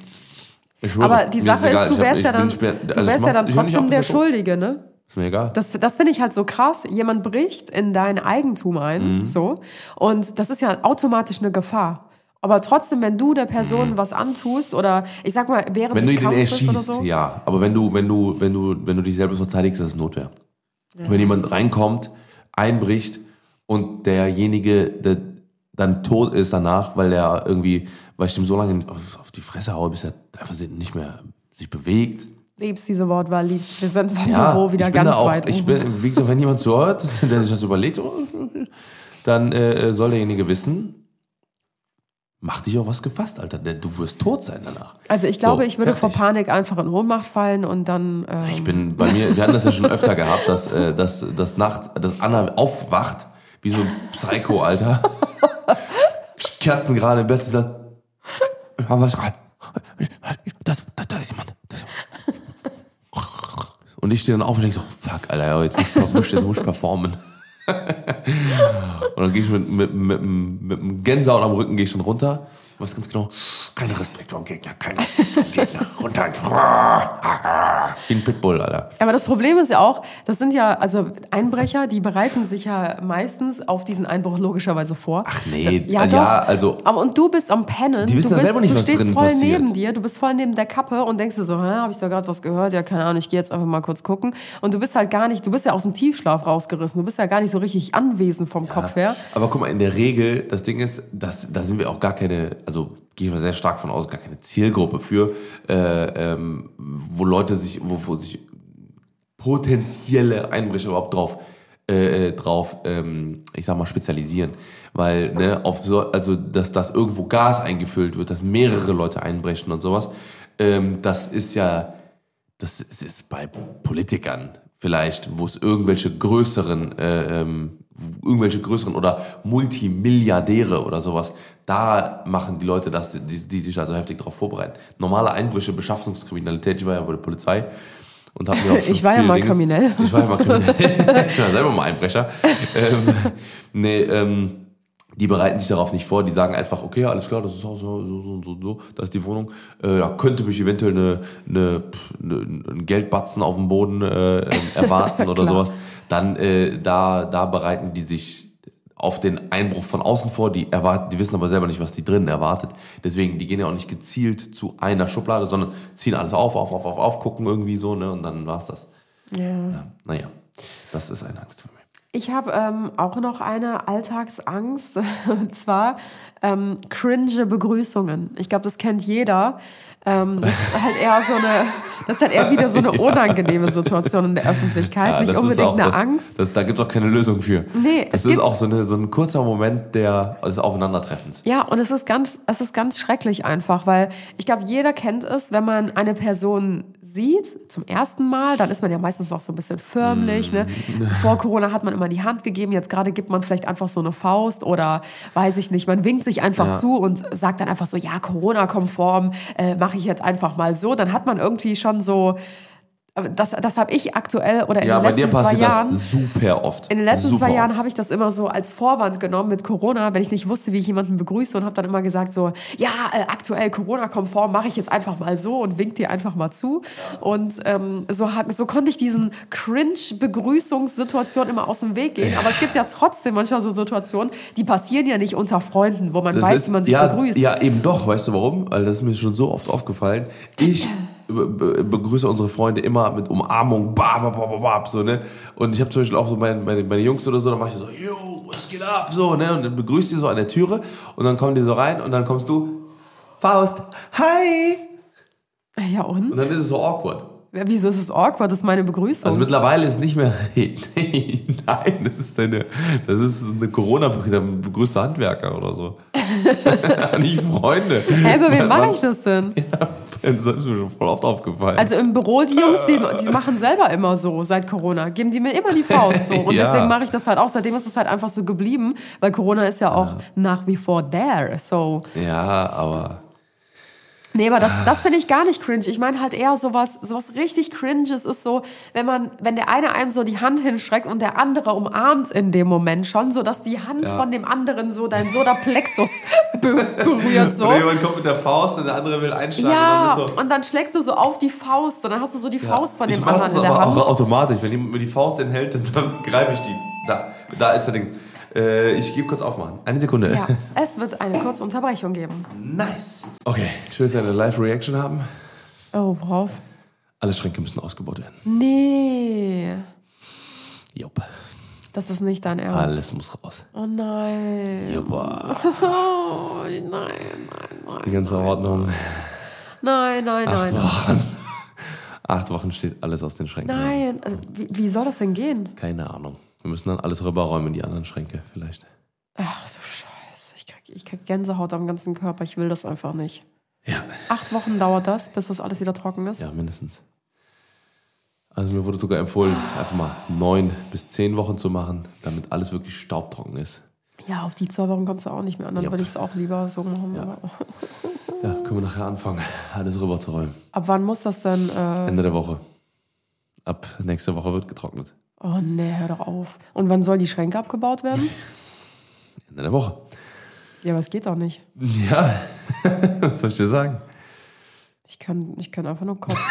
Ich schwöre, Aber die Sache egal, ist, du hab- wärst ja dann, du also wärst ja dann trotzdem der er Schuldige, ne? Ist mir egal. Das, das finde ich halt so krass. Jemand bricht in dein Eigentum Mhm. ein, so. Und das ist ja automatisch eine Gefahr. Aber trotzdem, wenn du der Person was antust oder ich sag mal, während Mhm. Wenn du des ihn Kampfes oder erschießt, so. ja. Aber wenn du, wenn du, wenn du, wenn du dich selber verteidigst, das ist Notwehr. Wenn jemand reinkommt, einbricht und derjenige, der dann tot ist danach, weil er irgendwie, weil ich ihm so lange auf, auf die Fresse haue, bis er einfach nicht mehr sich bewegt. Liebst diese Wortwahl, liebst. Wir sind vom Ja, Büro wieder ich bin ganz auch, weit. ich bin, wie gesagt, wenn jemand zuhört, der sich das überlegt, oh, dann äh, soll derjenige wissen, mach dich auf was gefasst, Alter. denn Du wirst tot sein danach. also ich glaube, So, ich würde vor fertig. Panik einfach in Ohnmacht fallen und dann. Ähm, Ich bin bei mir, wir hatten das ja schon öfter gehabt, dass, äh, dass, dass nachts, dass Anna aufwacht, wie so ein Psycho, Alter. Kerzen gerade im Bett sind dann. Was gerade? Das, das, das ist jemand. Das. Und ich stehe dann auf und denke so, fuck, Alter, jetzt muss ich, muss, jetzt muss ich performen. (laughs) Und dann gehe ich mit, mit, mit, mit einem Gänsehaut am Rücken gehe ich schon runter. Ich weiß ganz genau, kein Respekt vor dem Gegner, kein Respekt vor dem Gegner. (laughs) Runter einfach. (laughs) Wie ein Pitbull, Alter. Aber das Problem ist ja auch, das sind ja, also Einbrecher, die bereiten sich ja meistens auf diesen Einbruch logischerweise vor. Ach nee, Ja, äh, doch. ja, also- Aber und du bist am Pennen. Die wissen du ja bist, selber nicht, du was stehst drinnen voll passiert. neben dir, du bist voll neben der Kappe und denkst dir so, hä, habe ich da gerade was gehört? Ja, keine Ahnung, ich gehe jetzt einfach mal kurz gucken. Und du bist halt gar nicht, du bist ja aus dem Tiefschlaf rausgerissen. Du bist ja gar nicht so richtig anwesend vom Kopf her. Aber guck mal, in der Regel, das Ding ist, dass, da sind wir auch gar keine, also gehe ich mal sehr stark von aus, gar keine Zielgruppe für, äh, ähm, wo Leute sich, wo, wo sich potenzielle Einbrecher überhaupt drauf, äh, äh, drauf, ähm, ich sag mal, spezialisieren. Weil, ne, auf so, also, dass, dass irgendwo Gas eingefüllt wird, dass mehrere Leute einbrechen und sowas, ähm, das ist ja, das ist, ist bei Politikern vielleicht, wo es irgendwelche größeren, äh, ähm, irgendwelche größeren oder Multimilliardäre oder sowas, da machen die Leute das, die, die sich also heftig darauf vorbereiten. Normale Einbrüche, Beschaffungskriminalität, ich war ja bei der Polizei und habe mir auch (laughs) schon Ich war ja mal kriminell. Ich war ja mal kriminell. (laughs) ich war ja selber mal Einbrecher. ähm, nee, ähm, die bereiten sich darauf nicht vor, die sagen einfach, okay, alles klar, das ist auch so, so, so, so, so, da ist die Wohnung. Äh, da könnte mich eventuell eine, eine, eine, ein Geldbatzen auf dem Boden äh, ähm, (laughs) erwarten oder sowas. Dann äh, da, da bereiten die sich auf den Einbruch von außen vor, die erwarten, die wissen aber selber nicht, was die drinnen erwartet. Deswegen, die gehen ja auch nicht gezielt zu einer Schublade, sondern ziehen alles auf, auf, auf, auf, auf, gucken irgendwie so, ne, und dann war's das. Ja, naja, das ist eine Angst für mich. Ich habe ähm, auch noch eine Alltagsangst, (laughs) und zwar ähm, cringe Begrüßungen. Ich glaube, das kennt jeder. Ähm, das ist halt eher so eine, das ist halt eher wieder so eine (laughs) unangenehme Situation in der Öffentlichkeit, nicht das ist unbedingt auch eine das, Angst. Das, da gibt es auch keine Lösung für. Nee, das es ist auch so, eine, so ein kurzer Moment der, des Aufeinandertreffens. Ja, und es ist ganz, es ist ganz schrecklich einfach, weil ich glaube, jeder kennt es, wenn man eine Person sieht zum ersten Mal, dann ist man ja meistens auch so ein bisschen förmlich. Ne? Vor Corona hat man immer die Hand gegeben, jetzt gerade gibt man vielleicht einfach so eine Faust oder weiß ich nicht, man winkt sich einfach Ja. zu und sagt dann einfach so, ja, Corona-konform, äh, mache ich jetzt einfach mal so. Dann hat man irgendwie schon so das, das habe ich aktuell oder in Ja, den letzten zwei Jahren. super oft. In den letzten super zwei Jahren habe ich das immer so als Vorwand genommen mit Corona, wenn ich nicht wusste, wie ich jemanden begrüße und habe dann immer gesagt so, ja, äh, aktuell Corona-konform mache ich jetzt einfach mal so und wink dir einfach mal zu. Und ähm, so, hat, so konnte ich diesen Cringe-Begrüßungssituation immer aus dem Weg gehen. Aber es gibt ja trotzdem manchmal so Situationen, die passieren ja nicht unter Freunden, wo man Das weiß, ist- wie man sich ja, begrüßt. Ja, eben doch. Weißt du warum? Weil das ist mir schon so oft aufgefallen. Ich begrüße unsere Freunde immer mit Umarmung, ba, ba, ba, ba, ba, so, ne? Und ich habe zum Beispiel auch so meine, meine, meine Jungs oder so, dann mache ich so, yo, was geht ab, so, ne? Und dann begrüßt die so an der Türe und dann kommen die so rein und dann kommst du, Faust, hi! Ja, und? Und dann ist es so awkward. Ja, Wieso ist es awkward? Das ist meine Begrüßung. Also mittlerweile ist nicht mehr, (laughs) nein, das ist eine, das ist eine corona begrüßte Handwerker oder so. (laughs) nicht Freunde. Hä, bei wem mache ich das denn? Das ist mir schon voll oft aufgefallen. Also im Büro, die Jungs, die, (laughs) die machen selber immer so seit Corona. Geben die mir immer die Faust so. Und Ja. deswegen mache ich das halt auch. Seitdem ist es halt einfach so geblieben, weil Corona ist ja auch nach wie vor there. So. ja, aber Nee, aber das, das finde ich gar nicht cringe. Ich meine halt eher sowas, sowas richtig Cringes ist so, wenn man, wenn der eine einem so die Hand hinstreckt und der andere umarmt in dem Moment schon, so dass die Hand Ja. von dem anderen so dein Sodaplexus (laughs) be berührt so. Oder jemand kommt mit der Faust und der andere will einschlagen Ja, und dann so. und dann schlägst du so auf die Faust und dann hast du so die Faust von dem ich anderen das in der aber Hand. auch automatisch. Wenn jemand mir die Faust enthält, dann greife ich die. Da, da ist der Ding. Äh, ich gebe kurz aufmachen. Eine Sekunde. Ja, es wird eine kurze Unterbrechung geben. Nice. Okay, ich will jetzt eine Live-Reaction haben. Oh, worauf? Alle Schränke müssen ausgebaut werden. Nee, Jupp. das ist nicht dein Ernst. Alles muss raus. Oh nein. Juppa. (laughs) Oh, nein, nein, nein. Die ganze Ordnung. Nein, nein, Acht nein. Nein, Wochen. (laughs) Acht Wochen steht alles aus den Schränken. nein. Also, wie, wie soll das denn gehen? Keine Ahnung. Wir müssen dann alles rüberräumen in die anderen Schränke vielleicht. Ach du Scheiße, ich krieg, ich krieg Gänsehaut am ganzen Körper. Ich will das einfach nicht. Ja. Acht Wochen dauert das, bis das alles wieder trocken ist. Ja, mindestens. Also mir wurde sogar empfohlen, einfach mal neun bis zehn Wochen zu machen, damit alles wirklich staubtrocken ist. Ja, auf die zwei Wochen kommst du auch nicht mehr an. Dann Jupp. würde ich es auch lieber so machen. Ja. (laughs) Ja, können wir nachher anfangen, alles rüberzuräumen. Ab wann muss das denn? Äh, Ende der Woche. Ab nächste Woche wird getrocknet. Oh nee, hör doch auf. Und wann sollen die Schränke abgebaut werden? Ende der Woche. Ja, aber es geht doch nicht. Ja, (laughs) was soll ich dir sagen? Ich kann, ich kann einfach nur kotzen. (laughs)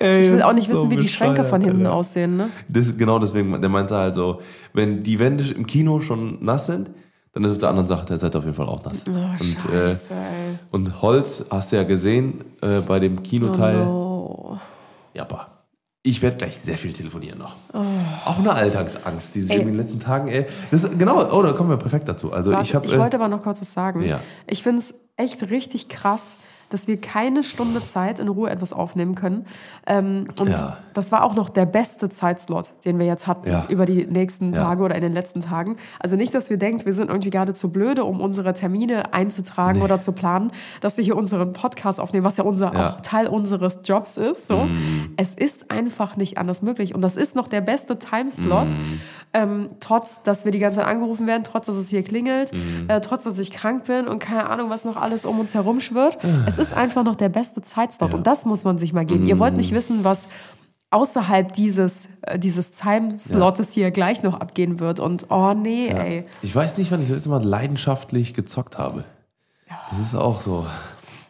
Ich will auch nicht wissen, wie die Schränke von hinten aussehen, ne? Das, genau deswegen, der meinte halt so, wenn die Wände im Kino schon nass sind, dann ist auf der anderen Seite der Seite auf jeden Fall auch nass. Oh, und, äh, scheiße, ey. und Holz hast du ja gesehen äh, bei dem Kinoteil. Oh. Ja, aber ich werde gleich sehr viel telefonieren noch. Auch eine Alltagsangst, die sich in den letzten Tagen, ey, das genau, oh, da kommen wir perfekt dazu. Also Warte, ich ich, habe, äh, wollte aber noch kurz was sagen. Ja. Ich finde es echt richtig krass, dass wir keine Stunde Zeit in Ruhe etwas aufnehmen können. Ähm, und Ja. das war auch noch der beste Zeitslot, den wir jetzt hatten Ja. über die nächsten Ja. Tage oder in den letzten Tagen. Also nicht, dass wir denken, wir sind irgendwie gerade zu blöde, um unsere Termine einzutragen oder zu planen, dass wir hier unseren Podcast aufnehmen, was ja unser Ja. auch Teil unseres Jobs ist. So. Mhm. Es ist einfach nicht anders möglich. Und das ist noch der beste Timeslot, Mhm. Ähm, trotz, dass wir die ganze Zeit angerufen werden, trotz, dass es hier klingelt, Mhm. äh, trotz, dass ich krank bin und keine Ahnung, was noch alles um uns herum schwirrt. Es ist einfach noch der beste Zeitslot. Und das muss man sich mal geben. Ihr wollt Mhm. nicht wissen, was außerhalb dieses, äh, dieses Timeslottes hier gleich noch abgehen wird. Und oh nee, ey. ich weiß nicht, wann ich das letzte Mal leidenschaftlich gezockt habe. Das ist auch so,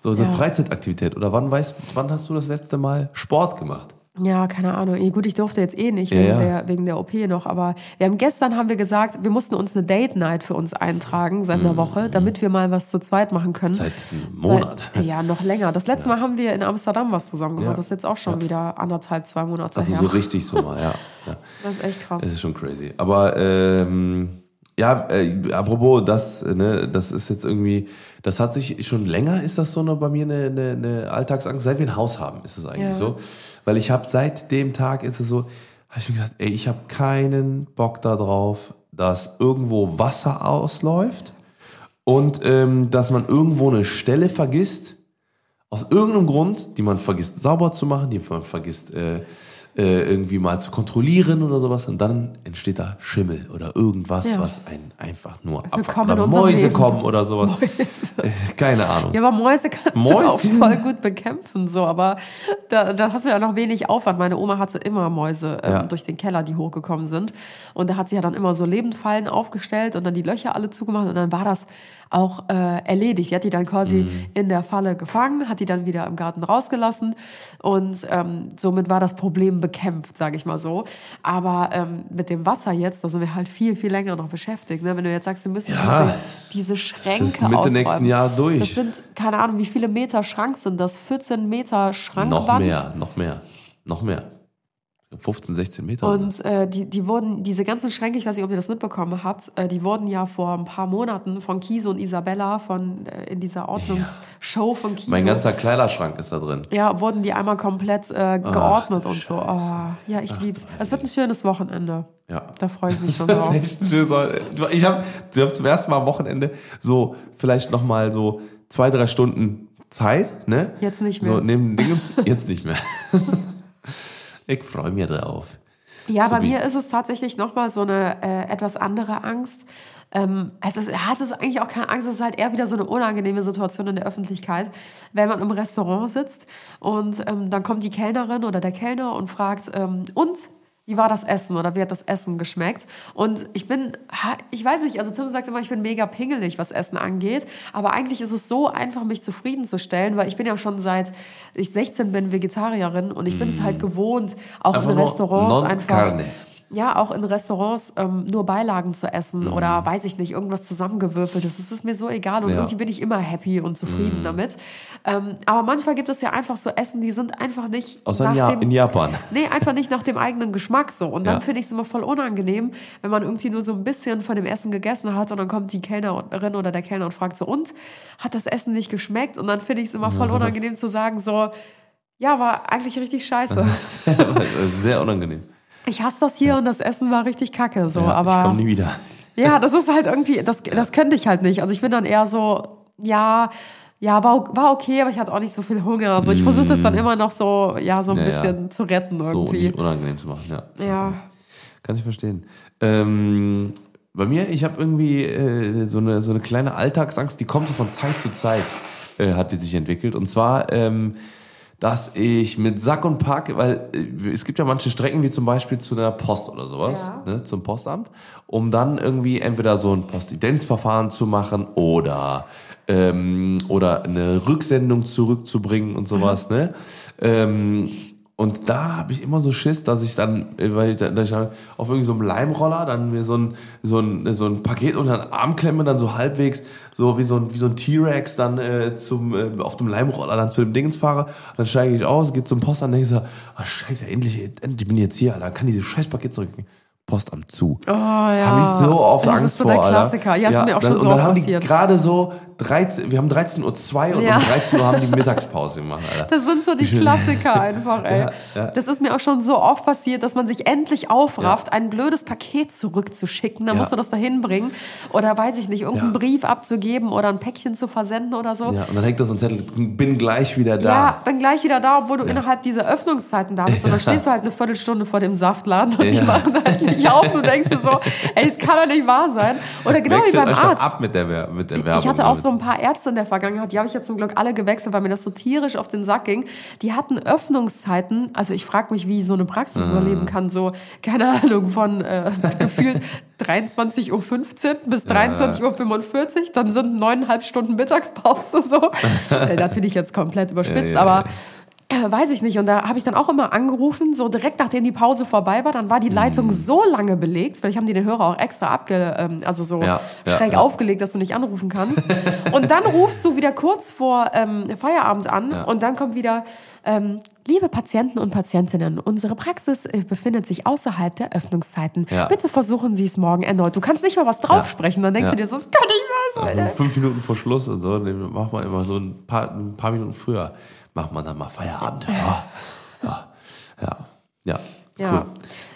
so eine Ja. Freizeitaktivität. Oder wann weißt, wann hast du das letzte Mal Sport gemacht? Ja, keine Ahnung. Gut, ich durfte jetzt eh nicht Ja, wegen, ja. Der, wegen der OP noch, aber wir haben gestern haben wir gesagt, wir mussten uns eine Date Night für uns eintragen seit einer Woche, damit wir mal was zu zweit machen können. Mhm. Seit einem Monat. Weil, ja, noch länger. Das letzte Mal haben wir in Amsterdam was zusammen gemacht. Ja. Das ist jetzt auch schon wieder anderthalb, zwei Monate Also her. so richtig so mal, ja. ja. das ist echt krass. Das ist schon crazy. Aber ähm, ja, äh, apropos das, ne, das ist jetzt irgendwie, das hat sich schon länger, ist das so eine, bei mir eine, eine, eine Alltagsangst, seit wir ein Haus haben, ist es eigentlich Ja. so. Weil ich habe seit dem Tag ist es so, habe ich mir gesagt, ey, ich habe keinen Bock darauf, dass irgendwo Wasser ausläuft und ähm, dass man irgendwo eine Stelle vergisst, aus irgendeinem Grund, die man vergisst sauber zu machen, die man vergisst äh, äh, irgendwie mal zu kontrollieren oder sowas. Und dann entsteht da Schimmel oder irgendwas, Ja. was einen einfach nur in Oder Mäuse kommen oder sowas. Mäuse. (laughs) Äh, Keine Ahnung. Ja, aber Mäuse kannst Mäuschen? du auch voll gut bekämpfen, so. Aber da, da hast du ja noch wenig Aufwand. Meine Oma hatte immer Mäuse ähm, Ja. durch den Keller, die hochgekommen sind. Und da hat sie ja dann immer so Lebendfallen aufgestellt und dann die Löcher alle zugemacht. Und dann war das auch äh, erledigt. Die hat die dann quasi Mhm. in der Falle gefangen, hat die dann wieder im Garten rausgelassen. Und ähm, somit war das Problem bekämpft, sage ich mal so. Aber ähm, mit dem Wasser jetzt, da sind wir halt viel, viel länger noch beschäftigt. Ne? Wenn du jetzt sagst, wir müssen Ja. diese, diese Schränke Das ist Mitte ausräumen. nächsten Jahr durch. Das sind, keine Ahnung, wie viele Meter Schrank sind das? 14 Meter Schrankwand. Noch mehr, noch mehr, noch mehr. 15, 16 Meter. Und äh, die, die wurden, diese ganzen Schränke, ich weiß nicht, ob ihr das mitbekommen habt, äh, die wurden ja vor ein paar Monaten von Kiso und Isabella von äh, in dieser Ordnungsshow von Kiso. mein ganzer Kleiderschrank ist da drin. ja, wurden die einmal komplett äh, geordnet und so. Oh, ja, ich lieb's. Es wird ein schönes Wochenende. Ja. Da freue ich mich (laughs) schon drauf. Echt ein schönes Wochenende. Ich habe hab zum ersten Mal am Wochenende so vielleicht noch mal so zwei, drei Stunden Zeit. Ne? Jetzt nicht So mehr. neben Dingens, jetzt nicht mehr. (laughs) (laughs) ich freue mich drauf. Ja, bei Supi. mir ist es tatsächlich nochmal so eine äh, etwas andere Angst. Ähm, es, ist, ja, es ist eigentlich auch keine Angst, es ist halt eher wieder so eine unangenehme Situation in der Öffentlichkeit, wenn man im Restaurant sitzt und ähm, dann kommt die Kellnerin oder der Kellner und fragt, ähm, und wie war das Essen oder wie hat das Essen geschmeckt? Und ich bin, ich weiß nicht, also Tim sagt immer, ich bin mega pingelig, was Essen angeht, aber eigentlich ist es so einfach, mich zufriedenzustellen, weil ich bin ja schon seit ich 16 bin Vegetarierin und ich bin es halt gewohnt, auch. Einfach in Restaurants einfach carne. Ja, auch in Restaurants ähm, nur Beilagen zu essen oder weiß ich nicht, irgendwas zusammengewürfeltes. Das ist mir so egal und Ja. irgendwie bin ich immer happy und zufrieden damit. Ähm, aber manchmal gibt es ja einfach so Essen, die sind einfach nicht Außer nach in, ja dem, in Japan. (laughs) Nee, einfach nicht nach dem eigenen Geschmack so. Und dann Ja. finde ich es immer voll unangenehm, wenn man irgendwie nur so ein bisschen von dem Essen gegessen hat und dann kommt die Kellnerin oder der Kellner und fragt so, und hat das Essen nicht geschmeckt? Und dann finde ich es immer voll (laughs) unangenehm zu sagen so, ja, war eigentlich richtig scheiße. (laughs) Sehr unangenehm. Ich hasse das hier und das Essen war richtig kacke. So, Ja, ich aber komme nie wieder. ja, das ist halt irgendwie, das, das könnte ich halt nicht. Also ich bin dann eher so, ja, ja, war, war okay, aber ich hatte auch nicht so viel Hunger. Also ich versuche das dann immer noch so, ja, so ein. Ja, ja. bisschen zu retten So irgendwie. nicht unangenehm zu machen. Ja. ja. Kann ich verstehen. Ähm, bei mir, ich habe irgendwie äh, so, eine, so eine kleine Alltagsangst, die kommt so von Zeit zu Zeit, äh, hat die sich entwickelt. Und zwar, ähm, dass ich mit Sack und Pack, weil äh, es gibt ja manche Strecken, wie zum Beispiel zu einer Post oder sowas, Ja. ne, zum Postamt, um dann irgendwie entweder so ein Postidentverfahren zu machen oder, ähm, oder eine Rücksendung zurückzubringen und sowas. Ne? Ähm, und da habe ich immer so Schiss, dass ich dann, äh, weil ich dann, dass ich dann auf irgendwie so einem Leimroller dann mir so ein, so ein, so ein Paket unter den Arm klemme, dann so halbwegs, so wie so ein, so ein T-Rex dann äh, zum, äh, auf dem Leimroller dann zu dem Dingens fahre. Dann steige ich aus, gehe zum Postamt und denke so, ah scheiße, endlich, endlich bin ich jetzt hier, Alter, kann dieses scheiß Paket zurückgehen. Postamt zu. Oh, ja. Habe ich so oft das Angst ist so vor, der Alter. Klassiker. Ja, ist mir auch schon so Und dann haben passiert. die gerade so 13, wir haben 13.02 Uhr und Ja. um 13 Uhr haben die Mittagspause gemacht, Alter. Das sind so die (laughs) Klassiker einfach, ey. Ja, ja. Das ist mir auch schon so oft passiert, dass man sich endlich aufrafft, ein blödes Paket zurückzuschicken. Dann Ja. musst du das da hinbringen. Oder weiß ich nicht, irgendeinen Ja. Brief abzugeben oder ein Päckchen zu versenden oder so. Ja, und dann hängt da so ein Zettel, bin gleich wieder da. Ja, bin gleich wieder da, obwohl du innerhalb dieser Öffnungszeiten da bist. Und dann (laughs) stehst du halt eine Viertelstunde vor dem Saftladen und die Ja. machen halt (laughs) nicht auf. Du denkst dir so, ey, es kann doch nicht wahr sein. Oder genau Wechselt wie beim Arzt. ab mit der, Wer- mit der Werbung. Ich hatte auch damit. so ein paar Ärzte in der Vergangenheit, die habe ich jetzt zum Glück alle gewechselt, weil mir das so tierisch auf den Sack ging. Die hatten Öffnungszeiten, also ich frage mich, wie so eine Praxis Ah. überleben kann, so, keine Ahnung, von äh, gefühlt (laughs) 23.15 Uhr bis 23.45 Uhr, dann sind neuneinhalb Stunden Mittagspause, so. (laughs) äh, natürlich jetzt komplett überspitzt, Ja, ja, aber äh, weiß ich nicht. Und da habe ich dann auch immer angerufen, so direkt nachdem die Pause vorbei war. Dann war die Mhm. Leitung so lange belegt. Vielleicht haben die den Hörer auch extra abge, ähm, also so Ja, ja, schräg ja. aufgelegt, dass du nicht anrufen kannst. Und dann rufst du wieder kurz vor ähm, Feierabend an Ja. und dann kommt wieder, ähm, liebe Patienten und Patientinnen, unsere Praxis äh, befindet sich außerhalb der Öffnungszeiten. Ja. Bitte versuchen Sie es morgen erneut. Du kannst nicht mal was draufsprechen. Dann denkst Ja. du dir so, das kann nicht wahr sein. Ja, ey. fünf Minuten vor Schluss und so, macht man immer so ein paar, ein paar Minuten früher, macht man dann mal Feierabend. Ja, ja, ja, ja, Ja.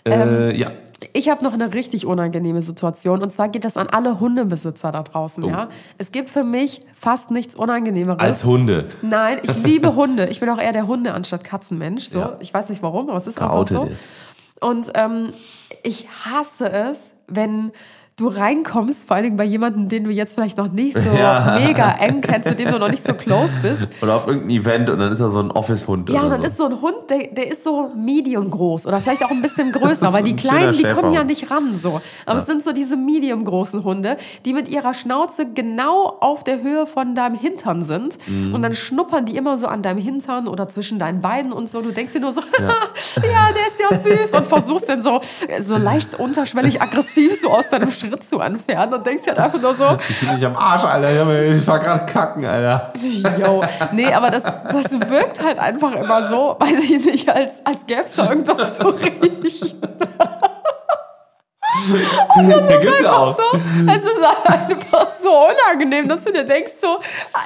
cool. Äh, ja, ich habe noch eine richtig unangenehme Situation und zwar geht das an alle Hundebesitzer da draußen, Oh. ja. Es gibt für mich fast nichts Unangenehmeres. Als Hunde. Nein, ich (laughs) liebe Hunde. Ich bin auch eher der Hunde anstatt Katzenmensch. So. Ja. Ich weiß nicht warum, aber es ist einfach so. jetzt. Und ähm, ich hasse es, wenn du reinkommst, vor allen Dingen bei jemandem, den du jetzt vielleicht noch nicht so (laughs) Ja. mega eng kennst, mit dem du noch nicht so close bist. Oder auf irgendein Event und dann ist da so ein Office-Hund. Ja, und dann so. ist so ein Hund, der, der ist so medium groß oder vielleicht auch ein bisschen größer, weil die (laughs) Kleinen, die kommen ja nicht ran so. Aber es sind so diese medium großen Hunde, die mit ihrer Schnauze genau auf der Höhe von deinem Hintern sind Mhm. und dann schnuppern die immer so an deinem Hintern oder zwischen deinen Beinen und so. Du denkst dir nur so, ja, (laughs) der ist ja süß und versuchst dann so, so leicht unterschwellig aggressiv so aus deinem Schritt zu entfernen und denkst halt einfach nur so, (laughs) Ich bin nicht am Arsch, Alter. Ich war gerade kacken, Alter. Yo. Nee, aber das, das wirkt halt einfach immer so, weiß ich nicht, als, als gäbe es da irgendwas zu riechen. (laughs) Da gibt's ja auch. So, es ist einfach so unangenehm, dass du dir denkst, so,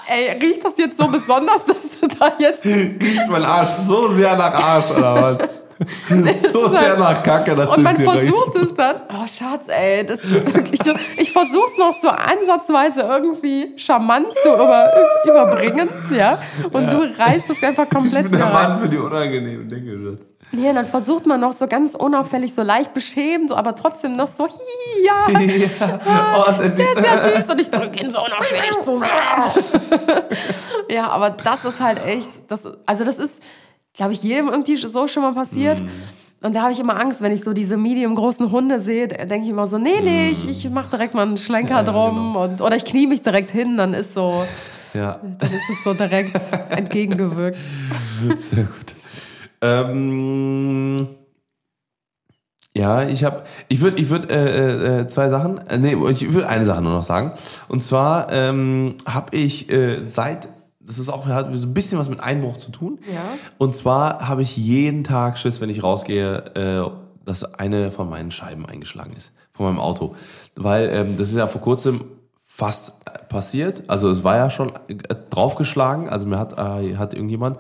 ey, riecht das jetzt so besonders, dass du da jetzt. Riecht mein Arsch so sehr nach Arsch, oder was? (laughs) so sehr halt- nach Kacke, dass Und man es versucht es dann. Oh, Schatz, ey, das ist wirklich so. Ich versuch's noch so ansatzweise irgendwie charmant zu über, überbringen, ja. Und du reißt es einfach Ich bin der Mann für die unangenehmen Dinge, Schatz. Ja, dann versucht man noch so ganz unauffällig, so leicht beschämt, aber trotzdem noch so, hi, (laughs) ja, Oh, es ist nicht ist ja süß (laughs) und ich drücke ihn so unauffällig zusammen. ja, aber das ist halt echt, das, also das ist, glaube ich, jedem irgendwie so schon mal passiert. Mhm. Und da habe ich immer Angst, wenn ich so diese medium großen Hunde sehe, denke ich immer so, nee, nee, ich, ich mache direkt mal einen Schlenker Ja, drum und, oder ich knie mich direkt hin, dann ist so, Ja, dann ist es so direkt (laughs) entgegengewirkt. sehr gut. Ähm, ja, ich habe, ich würde, ich würde äh, äh, zwei Sachen, äh, nee, ich würde eine Sache nur noch sagen. Und zwar ähm, habe ich äh, seit, das ist auch hat so ein bisschen was mit Einbruch zu tun. Ja. Und zwar habe ich jeden Tag Schiss, wenn ich rausgehe, äh, dass eine von meinen Scheiben eingeschlagen ist, von meinem Auto. Weil ähm, das ist ja vor kurzem fast passiert. Also es war ja schon äh, draufgeschlagen. Also mir hat, äh, hat irgendjemand,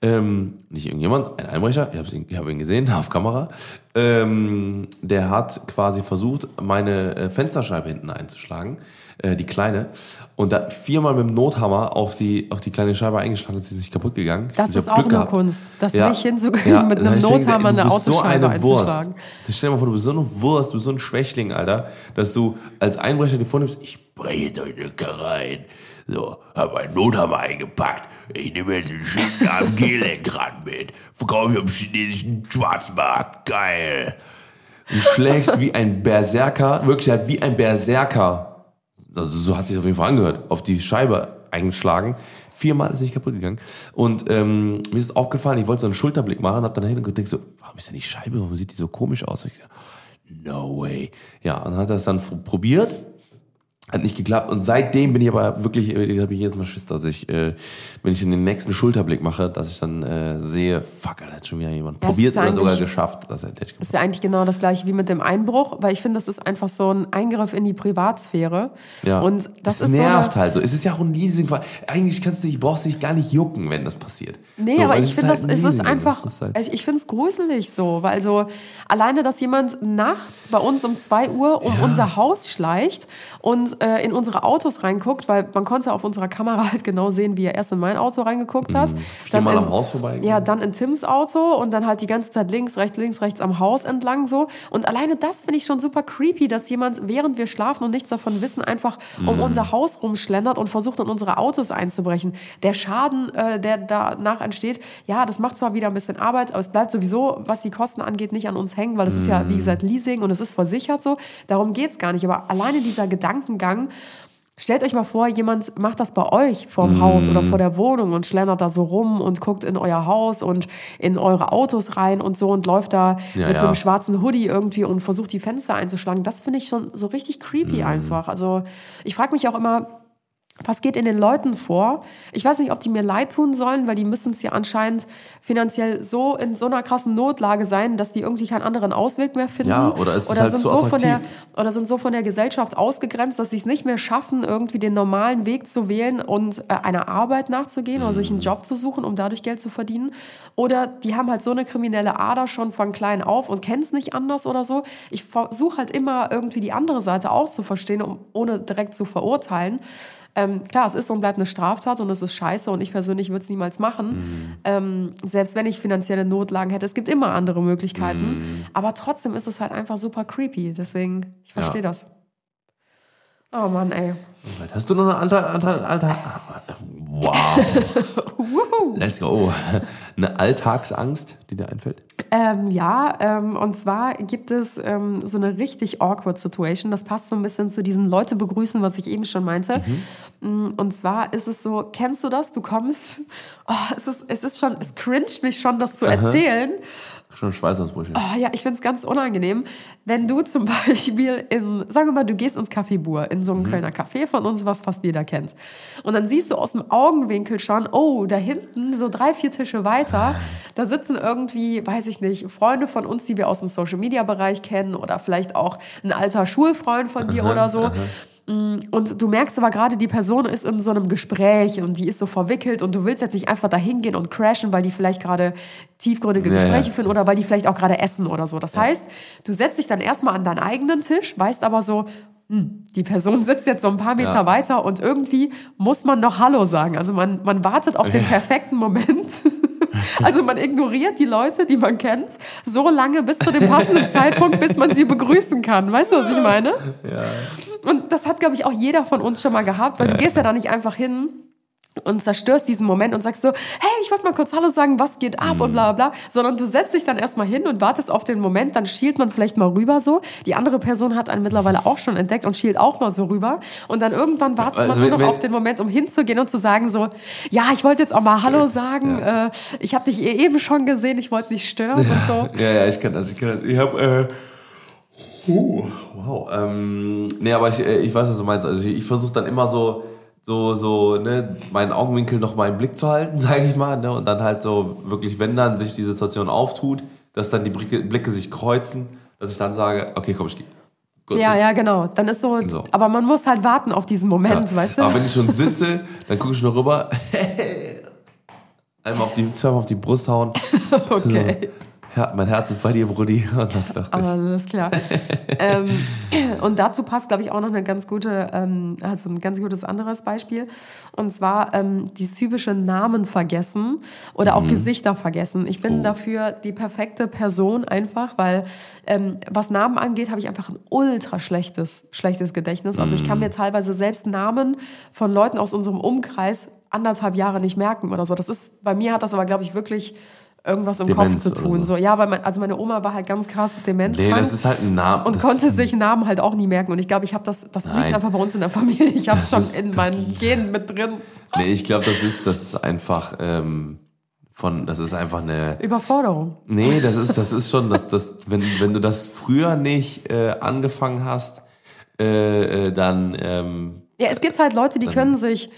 ähm, nicht irgendjemand, ein Einbrecher, ich habe ihn, ich hab ihn gesehen (laughs) auf Kamera, ähm, der hat quasi versucht, meine äh, Fensterscheibe hinten einzuschlagen, äh, die kleine, und da viermal mit dem Nothammer auf die, auf die kleine Scheibe eingeschlagen und sie ist nicht kaputt gegangen. Das Ich ist auch Glück eine gehabt. Kunst, das nicht hinzukriegen, mit einem Nothammer eine bist so Autoscheibe eine Wurst. einzuschlagen. Stell dir mal vor, du bist so eine Wurst, du bist so ein Schwächling, Alter, dass du als Einbrecher dir vornimmst, ich breche jetzt euch eine Karre ein. So, hab einen Nothammer eingepackt. Ich nehme jetzt einen schicken AMG-Lenkrad (laughs) mit. Verkaufe ich am chinesischen Schwarzmarkt. Geil. Du (laughs) schlägst wie ein Berserker, wirklich halt wie ein Berserker. Also so hat sich auf jeden Fall angehört. Auf die Scheibe eingeschlagen. Viermal ist nicht kaputt gegangen. Und ähm, mir ist aufgefallen, ich wollte so einen Schulterblick machen, hab dann dahin gedacht, so, warum ist denn die Scheibe, warum sieht die so komisch aus? Ich gesagt, no way. Ja, und hat es dann probiert. Hat nicht geklappt. Und seitdem bin ich aber wirklich, ich habe jedes Mal Schiss, dass ich, äh, wenn ich den nächsten Schulterblick mache, dass ich dann äh, sehe, fuck, da hat schon wieder jemand Das probiert oder sogar geschafft, dass er das Ist ja eigentlich genau das gleiche wie mit dem Einbruch, weil ich finde, das ist einfach so ein Eingriff in die Privatsphäre. Ja. Und das es ist nervt so halt so. Es ist ja auch ein Leasingfall. Eigentlich kannst du dich, brauchst dich gar nicht jucken, wenn das passiert. Nee, so, aber ich finde, halt das es ist einfach, Das ist halt- ich, ich finde es gruselig so, weil so alleine, dass jemand nachts bei uns um 2 Uhr um unser Haus schleicht und äh, in unsere Autos reinguckt, weil man konnte auf unserer Kamera (laughs) halt genau sehen, wie er erst in mein Auto reingeguckt hat. Mhm. viermal in, am Haus vorbeigegangen. Ja, dann in Tims Auto und dann halt die ganze Zeit links, rechts, links, rechts am Haus entlang so. Und alleine das finde ich schon super creepy, dass jemand, während wir schlafen und nichts davon wissen, einfach um Mhm. unser Haus rumschlendert und versucht, in unsere Autos einzubrechen. Der Schaden, äh, der danach entsteht, ja, das macht zwar wieder ein bisschen Arbeit, aber es bleibt sowieso, was die Kosten angeht, nicht an uns hängen, weil es ist ja, wie gesagt, Leasing und es ist versichert so. Darum geht's gar nicht. Aber alleine dieser Gedankengang, Stellt euch mal vor, jemand macht das bei euch vorm Haus oder vor der Wohnung und schlendert da so rum und guckt in euer Haus und in eure Autos rein und so und läuft da Ja, mit ja. einem schwarzen Hoodie irgendwie und versucht die Fenster einzuschlagen. Das finde ich schon so richtig creepy einfach. Also ich frage mich auch immer, was geht in den Leuten vor? Ich weiß nicht, ob die mir leid tun sollen, weil die müssen es ja anscheinend finanziell so in so einer krassen Notlage sein, dass die irgendwie keinen anderen Ausweg mehr finden. Ja, oder es ist halt sind zu so von der oder sind so von der Gesellschaft ausgegrenzt, dass sie es nicht mehr schaffen, irgendwie den normalen Weg zu wählen und äh, einer Arbeit nachzugehen oder sich einen Job zu suchen, um dadurch Geld zu verdienen. Oder die haben halt so eine kriminelle Ader schon von klein auf und kennen es nicht anders oder so. Ich versuche halt immer irgendwie die andere Seite auch zu verstehen, um, ohne direkt zu verurteilen. Ähm, klar, es ist und bleibt eine Straftat und es ist scheiße und ich persönlich würde es niemals machen. Ähm, selbst wenn ich finanzielle Notlagen hätte. Es gibt immer andere Möglichkeiten. Aber trotzdem ist es halt einfach super creepy. Deswegen, ich verstehe Ja. das. Oh Mann, ey. Hast du noch eine alter, alter, alter, wow, (laughs) let's go, eine Alltagsangst, die dir einfällt? Ähm, ja, ähm, und zwar gibt es ähm, so eine richtig awkward Situation. Das passt so ein bisschen zu diesen Leute begrüßen, was ich eben schon meinte. Mm, Und zwar ist es so, kennst du das? Du kommst, (laughs) oh, es, ist, es ist schon, es cringet mich schon, das zu erzählen. Schon Schweißausbrüche. Oh, ja, ich finde es ganz unangenehm, wenn du zum (laughs) Beispiel in, sagen wir mal, du gehst ins Café Bur, in so einem Kölner Café von uns, was fast jeder kennt. Und dann siehst du aus dem Augenwinkel schon, oh, da hinten, so drei, vier Tische weiter, da sitzen irgendwie, weiß ich nicht, Freunde von uns, die wir aus dem Social-Media-Bereich kennen oder vielleicht auch ein alter Schulfreund von dir oder so. Mm, Und du merkst aber gerade, die Person ist in so einem Gespräch und die ist so verwickelt und du willst jetzt nicht einfach da hingehen und crashen, weil die vielleicht gerade tiefgründige Ja, Gespräche ja. führen oder weil die vielleicht auch gerade essen oder so. Das heißt, du setzt dich dann erstmal an deinen eigenen Tisch, weißt aber so, hm, die Person (laughs) sitzt jetzt so ein paar Meter Ja. weiter und irgendwie muss man noch Hallo sagen. Also man, man wartet auf den perfekten Moment. (laughs) (laughs) Also man ignoriert die Leute, die man kennt, so lange bis zu dem passenden (laughs) Zeitpunkt, bis man sie begrüßen kann. Weißt du, was ich meine? Und das hat, glaube ich, auch jeder von uns schon mal gehabt, weil du gehst ja da nicht einfach hin und zerstörst diesen Moment und sagst so, hey, ich wollte mal kurz Hallo sagen, was geht ab und bla bla bla, sondern du setzt dich dann erstmal hin und wartest auf den Moment, dann schielt man vielleicht mal rüber so. Die andere Person hat einen mittlerweile auch schon entdeckt und schielt auch mal so rüber und dann irgendwann wartet Also man nur noch wenn- auf den Moment, um hinzugehen und zu sagen so, ja, ich wollte jetzt auch mal Hallo sagen, äh, ich habe dich eh eben schon gesehen, ich wollte nicht stören und so. (laughs) Ja, ja, ich kenne das, ich kenne das. Ich habe, äh, uh, wow, ähm, nee, aber ich, äh, ich weiß, was du meinst. Also ich, ich versuche dann immer so, so, so, ne, meinen Augenwinkel noch mal im Blick zu halten, (laughs) sage ich mal, ne, und dann halt so wirklich, wenn dann sich die Situation auftut, dass dann die Blicke, Blicke sich kreuzen, dass ich dann sage, okay, komm, ich gehe. Ja, ja, genau. Dann ist so, So. aber man muss halt warten auf diesen Moment, Ja. weißt du? Aber wenn ich schon sitze, dann gucke ich noch rüber, (laughs) einmal auf die, zweimal auf die Brust hauen. (laughs) okay. Ja, mein Herz ist bei dir, Brudi. (laughs) Alles klar. ähm, und dazu passt, glaube ich, auch noch eine ganz gute, ähm, also ein ganz gutes anderes Beispiel. Und zwar ähm, dieses typische Namen vergessen oder auch Gesichter vergessen. Ich bin dafür die perfekte Person einfach, weil ähm, was Namen angeht, habe ich einfach ein ultra schlechtes, schlechtes Gedächtnis. Also ich kann mir teilweise selbst Namen von Leuten aus unserem Umkreis anderthalb Jahre nicht merken oder so. Das ist, bei mir hat das aber, glaube ich, wirklich irgendwas im Demenz Kopf zu tun. so. So, ja, weil mein, also meine Oma war halt ganz krass dement. Nee, das ist halt ein Name. und konnte sich Namen halt auch nie merken. Und ich glaube, ich habe das, das liegt Nein. einfach bei uns in der Familie. Ich habe es schon ist- in meinen Genen mit drin. Nee, ich glaube, das ist, das ist einfach ähm, von, das ist einfach eine. Überforderung. Nee, das ist, das ist schon, das, das, wenn, wenn du das früher nicht äh, angefangen hast, äh, äh, dann ähm, Ja, es gibt halt Leute, die können sich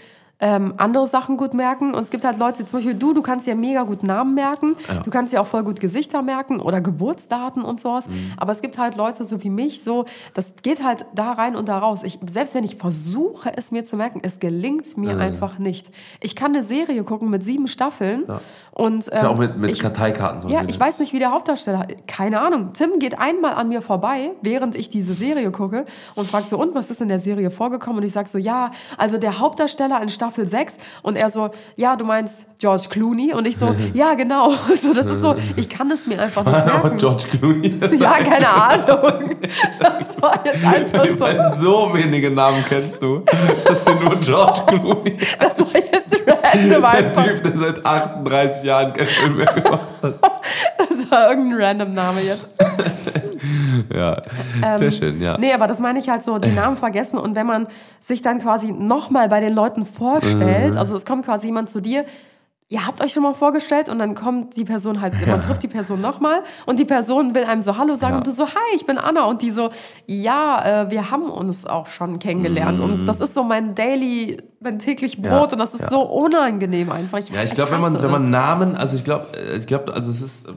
ähm, andere Sachen gut merken. Und es gibt halt Leute, zum Beispiel du, du kannst dir mega gut Namen merken. Du kannst dir auch voll gut Gesichter merken oder Geburtsdaten und sowas. Mhm. Aber es gibt halt Leute so wie mich, so, das geht halt da rein und da raus. Ich, selbst wenn ich versuche, es mir zu merken, es gelingt mir einfach nicht. Ich kann eine Serie gucken mit sieben Staffeln. Und, ähm, ist ja auch mit, mit ich, Karteikarten so. Ja, ich weiß nicht, wie der Hauptdarsteller. Keine Ahnung. Tim geht einmal an mir vorbei, während ich diese Serie gucke und fragt so, und was ist in der Serie vorgekommen? Und ich sag so, ja, also der Hauptdarsteller in Staffel 6. Und er so, ja, du meinst George Clooney? Und ich so, (laughs) ja, genau. (laughs) So, das ist so, ich kann es mir einfach nicht (laughs) merken. George Clooney. Ja, keine Ahnung. Das war jetzt einfach so. so wenige Namen kennst du, dass du nur George Clooney, Das war jetzt random der einfach. Typ, der seit 38 Jahren keinen Film mehr gemacht hat. (laughs) Das war irgendein random Name jetzt. (laughs) Ja, sehr schön, ja. Ähm, Nee, aber das meine ich halt so, die Namen vergessen und wenn man sich dann quasi nochmal bei den Leuten vorstellt, also es kommt quasi jemand zu dir, ihr habt euch schon mal vorgestellt und dann kommt die Person halt, man trifft die Person nochmal und die Person will einem so Hallo sagen Ja. und du so, hi, ich bin Anna und die so, ja, äh, wir haben uns auch schon kennengelernt und das ist so mein Daily, mein täglich Brot Mhm. Ja, und das ist ja. so unangenehm einfach. Ja, ich glaube, wenn man, wenn man. Namen, also ich glaube, ich glaube, also es ist, äh,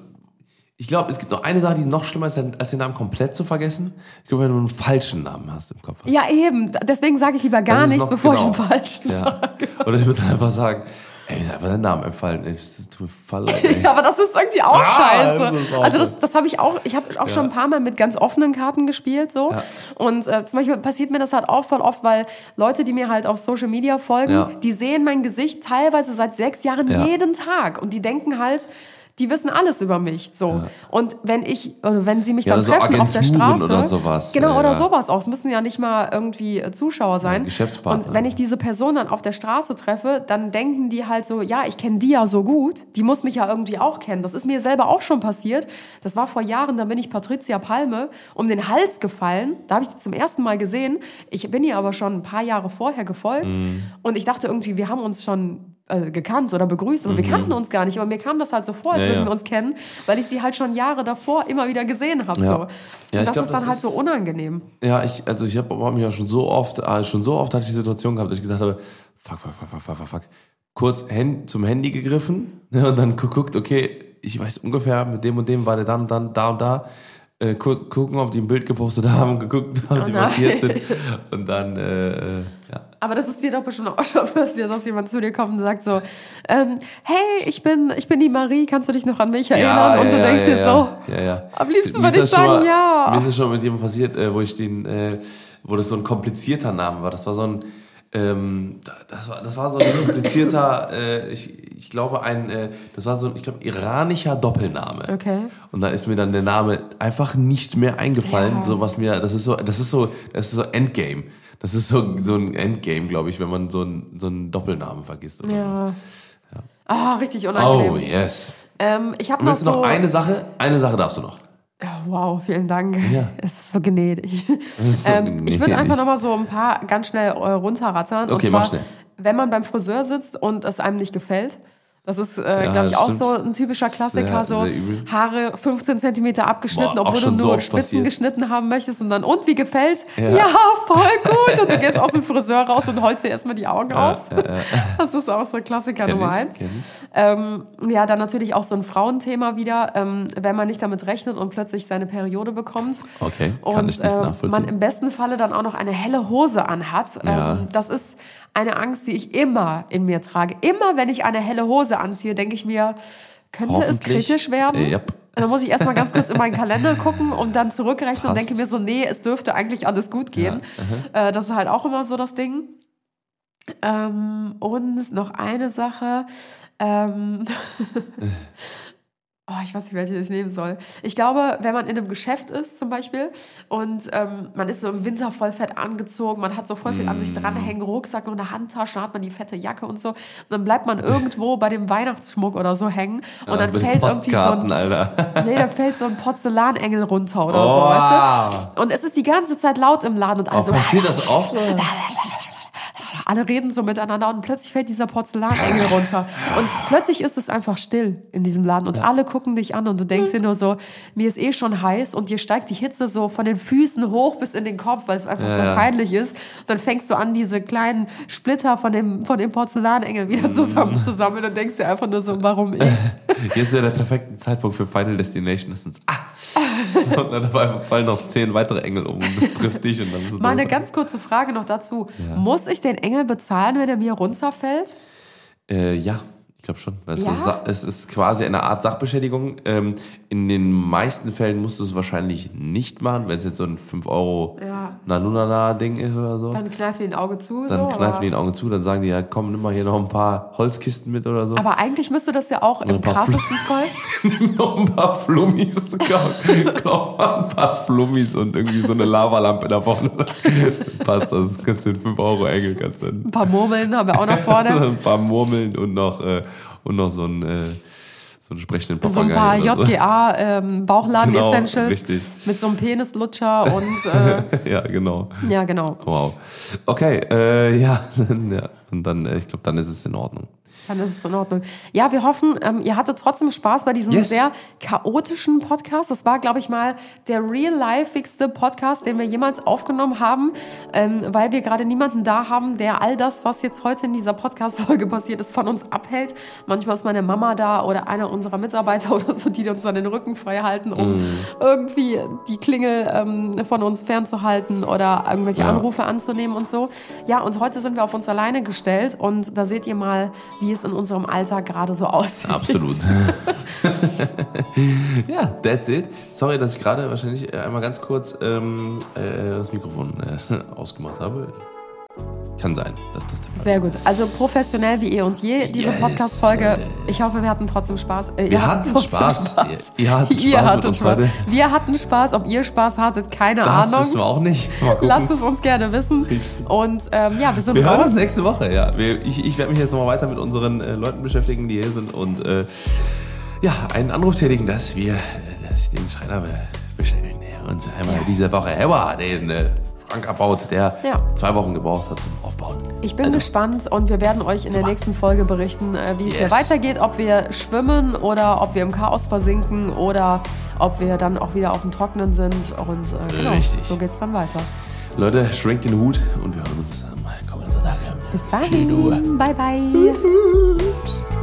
ich glaube, es gibt noch eine Sache, die noch schlimmer ist, als den Namen komplett zu vergessen. Ich glaube, wenn du einen falschen Namen hast im Kopf. Ja, eben, deswegen sage ich lieber gar nichts, bevor genau. ich einen falschen Ja. sage. Oder ich würde einfach sagen, ey, mir ist einfach der Name empfallen. Ey, es tut mir voll leid, (laughs) ey. Ja, aber das ist irgendwie auch Ah, scheiße. das auch also so. das, das habe ich auch, ich habe auch schon ein paar Mal mit ganz offenen Karten gespielt so. Ja. Und äh, zum Beispiel passiert mir das halt auch voll oft, weil Leute, die mir halt auf Social Media folgen, Ja. die sehen mein Gesicht teilweise seit sechs Jahren Ja. jeden Tag und die denken halt, die wissen alles über mich. So. Und wenn ich, oder wenn sie mich Ja, dann oder so treffen auf der Straße. oder sowas. Genau, Ja, oder ja. sowas auch. Es müssen ja nicht mal irgendwie äh, Zuschauer sein. Geschäftspartner. Und wenn ich diese Person dann auf der Straße treffe, dann denken die halt so, ja, ich kenne die ja so gut, die muss mich ja irgendwie auch kennen. Das ist mir selber auch schon passiert. Das war vor Jahren, da bin ich Patricia Palme um den Hals gefallen. Da habe ich die zum ersten Mal gesehen. Ich bin ihr aber schon ein paar Jahre vorher gefolgt. Mhm. Und ich dachte irgendwie, wir haben uns schon äh, gekannt oder begrüßt, aber wir kannten uns gar nicht. Aber mir kam das halt so vor, als Mhm. Ja, würden ja. wir uns kennen, weil ich sie halt schon Jahre davor immer wieder gesehen habe. Ja. So. Und das glaub, ist dann das halt ist- so unangenehm. Ja, ich, also ich habe hab mich ja schon so oft, äh, schon so oft hatte ich die Situation gehabt, dass ich gesagt habe, fuck, fuck, fuck, fuck, fuck, fuck, fuck. Kurz Hand, zum Handy gegriffen (laughs) ne, und dann geguckt, okay, ich weiß ungefähr, mit dem und dem war der dann, dann, da und da. Äh, gu gucken, ob die ein Bild gepostet (laughs) haben, geguckt, ob die nein. markiert sind. Und dann, äh, äh, ja. Aber das ist dir doch bestimmt auch schon (laughs) passiert, dass jemand zu dir kommt und sagt so, ähm, hey, ich bin, ich bin die Marie, kannst du dich noch an mich erinnern? und du denkst ja, dir ja, so, ja, ja. am liebsten würde ich sagen, mal, ja. Mir ist das schon mit jemandem passiert, äh, wo ich den, äh, wo das so ein komplizierter Name war. Das war so ein, ähm, da- das war, das war so ein komplizierter, (laughs) äh, ich, ich glaube ein, äh, das war so ein, ich glaube iranischer Doppelname. Okay. Und da ist mir dann der Name einfach nicht mehr eingefallen. Ja. So was mir, das ist so, das ist so, das ist so Endgame. Das ist so, so ein Endgame, glaube ich, wenn man so einen, so einen Doppelnamen vergisst. Oder Ja. Ah, richtig so. unangenehm. Oh, yes. ähm, ich habe noch so, du noch eine Sache? Eine Sache darfst du noch. Ja, wow, vielen Dank. Ja. Es ist so gnädig. ist so ähm, ich würde gnädig. einfach noch mal so ein paar ganz schnell äh, runterrattern. Okay, und zwar, mach schnell. Wenn man beim Friseur sitzt und es einem nicht gefällt. Das ist, äh, Ja, glaube ich, auch stimmt. so ein typischer Klassiker. Sehr, so sehr. Haare 15 Zentimeter abgeschnitten, Boah, obwohl du so nur oft Spitzen passiert. geschnitten haben möchtest. Und dann, und wie gefällt's? Ja, Ja. voll gut. Und du gehst aus dem Friseur raus und holst dir erstmal die Augen aus. Das ist auch so Klassiker Nummer eins. Ähm, ja, dann natürlich auch so ein Frauenthema wieder, ähm, wenn man nicht damit rechnet und plötzlich seine Periode bekommt. Okay, kann und ich nicht äh, nachvollziehen. man im besten Falle dann auch noch eine helle Hose anhat. Ja. Ähm, das ist eine Angst, die ich immer in mir trage. Immer wenn ich eine helle Hose anziehe, denke ich mir, könnte es kritisch werden? Äh, yep. Dann muss ich erstmal ganz kurz in meinen Kalender (laughs) gucken und dann zurückrechnen und Passt. denke mir so, nee, es dürfte eigentlich alles gut gehen. äh, das ist halt auch immer so das Ding. Ähm, und noch eine Sache. (laughs) Oh, ich weiß nicht, welche ich nehmen soll. Ich glaube, wenn man in einem Geschäft ist zum Beispiel und ähm, man ist so im Winter voll fett angezogen, man hat so voll viel an sich dranhängen, Rucksack noch eine Handtasche, hat man die fette Jacke und so. Und dann bleibt man irgendwo bei dem Weihnachtsschmuck oder so hängen und dann mit fällt irgendwie so ein, Alter. (laughs) nee, da fällt so ein Porzellanengel runter oder so, Oh. weißt du? Und es ist die ganze Zeit laut im Laden und alle Oh, so, passiert das (laughs) oft? Alle reden so miteinander und plötzlich fällt dieser Porzellanengel runter. Und plötzlich ist es einfach still in diesem Laden und alle gucken dich an und du denkst dir nur so, mir ist eh schon heiß und dir steigt die Hitze so von den Füßen hoch bis in den Kopf, weil es einfach so Ja. peinlich ist. Und dann fängst du an, diese kleinen Splitter von dem, von dem Porzellanengel wieder zusammenzusammeln und denkst dir einfach nur so, warum ich? (laughs) Jetzt wäre der perfekte Zeitpunkt für Final Destination. Das sind, ah! (laughs) Und dann auf einmal fallen noch zehn weitere Engel um und das trifft dich und dann bist du Mal eine ganz kurze Frage noch dazu. Muss ich den Engel bezahlen, wenn er mir runterfällt? Äh, ja, ich glaube schon. Es, Ja? ist, es ist quasi eine Art Sachbeschädigung. Ähm, in den meisten Fällen musst du es wahrscheinlich nicht machen, wenn es jetzt so ein 5 Euro Ja. Nanunana-Ding ist oder so. Dann kneifen die ein Auge zu. Dann so, kneifen die den Augen zu, dann sagen die, ja komm, nimm mal hier noch ein paar Holzkisten mit oder so. Aber eigentlich müsste das ja auch im ein krassesten Fall. (laughs) Nimm noch ein paar Flummis. Kauf (laughs) mal ein paar Flummis und irgendwie so eine Lavalampe da vorne. (laughs) Passt das. Kannst du den 5 Euro Engel kannst du Ein paar Murmeln haben wir auch noch vorne. ein paar Murmeln und noch, äh, und noch so einen, äh, so einen sprechenden So ein Papagei. paar oder so. JGA ähm, Bauchladen-Essentials Genau, richtig. mit so einem Penislutscher (laughs) und äh, Ja, genau. ja, genau. Wow. Okay, äh, ja, (laughs) ja. Und dann, äh, ich glaube, dann ist es in Ordnung. Dann ist es in Ordnung. Ja, wir hoffen, ähm, ihr hattet trotzdem Spaß bei diesem Yes. sehr chaotischen Podcast. Das war, glaube ich, mal der real-lifigste Podcast, den wir jemals aufgenommen haben, ähm, weil wir gerade niemanden da haben, der all das, was jetzt heute in dieser Podcast-Folge (laughs) passiert ist, von uns abhält. Manchmal ist meine Mama da oder einer unserer Mitarbeiter (laughs) oder so, die uns dann den Rücken frei halten, um Mm. irgendwie die Klingel ähm, von uns fernzuhalten oder irgendwelche Ja. Anrufe anzunehmen und so. Ja, und heute sind wir auf uns alleine gestellt und da seht ihr mal, wie es in unserem Alltag gerade so aussieht. Absolut. (laughs) ja, that's it. Sorry, dass ich gerade wahrscheinlich äh, einmal ganz kurz ähm, äh, das Mikrofon äh, (laughs) ausgemacht habe. Kann sein, dass das der Fall Sehr gut. Also professionell wie eh und je, diese Yes, Podcast-Folge. Ich hoffe, wir hatten trotzdem Spaß. Äh, ihr Wir hattet hatten trotzdem Spaß. Ihr- ihr hattet Ihr Spaß mit hattet Spaß. Wir hatten Spaß. Ob ihr Spaß hattet, keine Das Ahnung. wissen wir auch nicht. Lasst es uns gerne wissen. Und ähm, ja, wir sind Wir hören raus. uns nächste Woche, ja. Ich ich werde mich jetzt nochmal weiter mit unseren äh, Leuten beschäftigen, die hier sind und äh, ja, einen Anruf tätigen, dass wir, äh, dass ich den Schreiner be- bestellen ja, und einmal diese Woche Ever den äh, Schrank abbaut, der Ja. zwei Wochen gebraucht hat zum Aufbauen. Ich bin Also, gespannt und wir werden euch in der nächsten Folge berichten, äh, wie es hier Yes. weitergeht, ob wir schwimmen oder ob wir im Chaos versinken oder ob wir dann auch wieder auf dem Trocknen sind. Und äh, genau, Richtig. so geht's dann weiter. Leute, schwenkt den Hut und wir hören uns am kommenden Sonntag. Bis dahin. Bye, bye.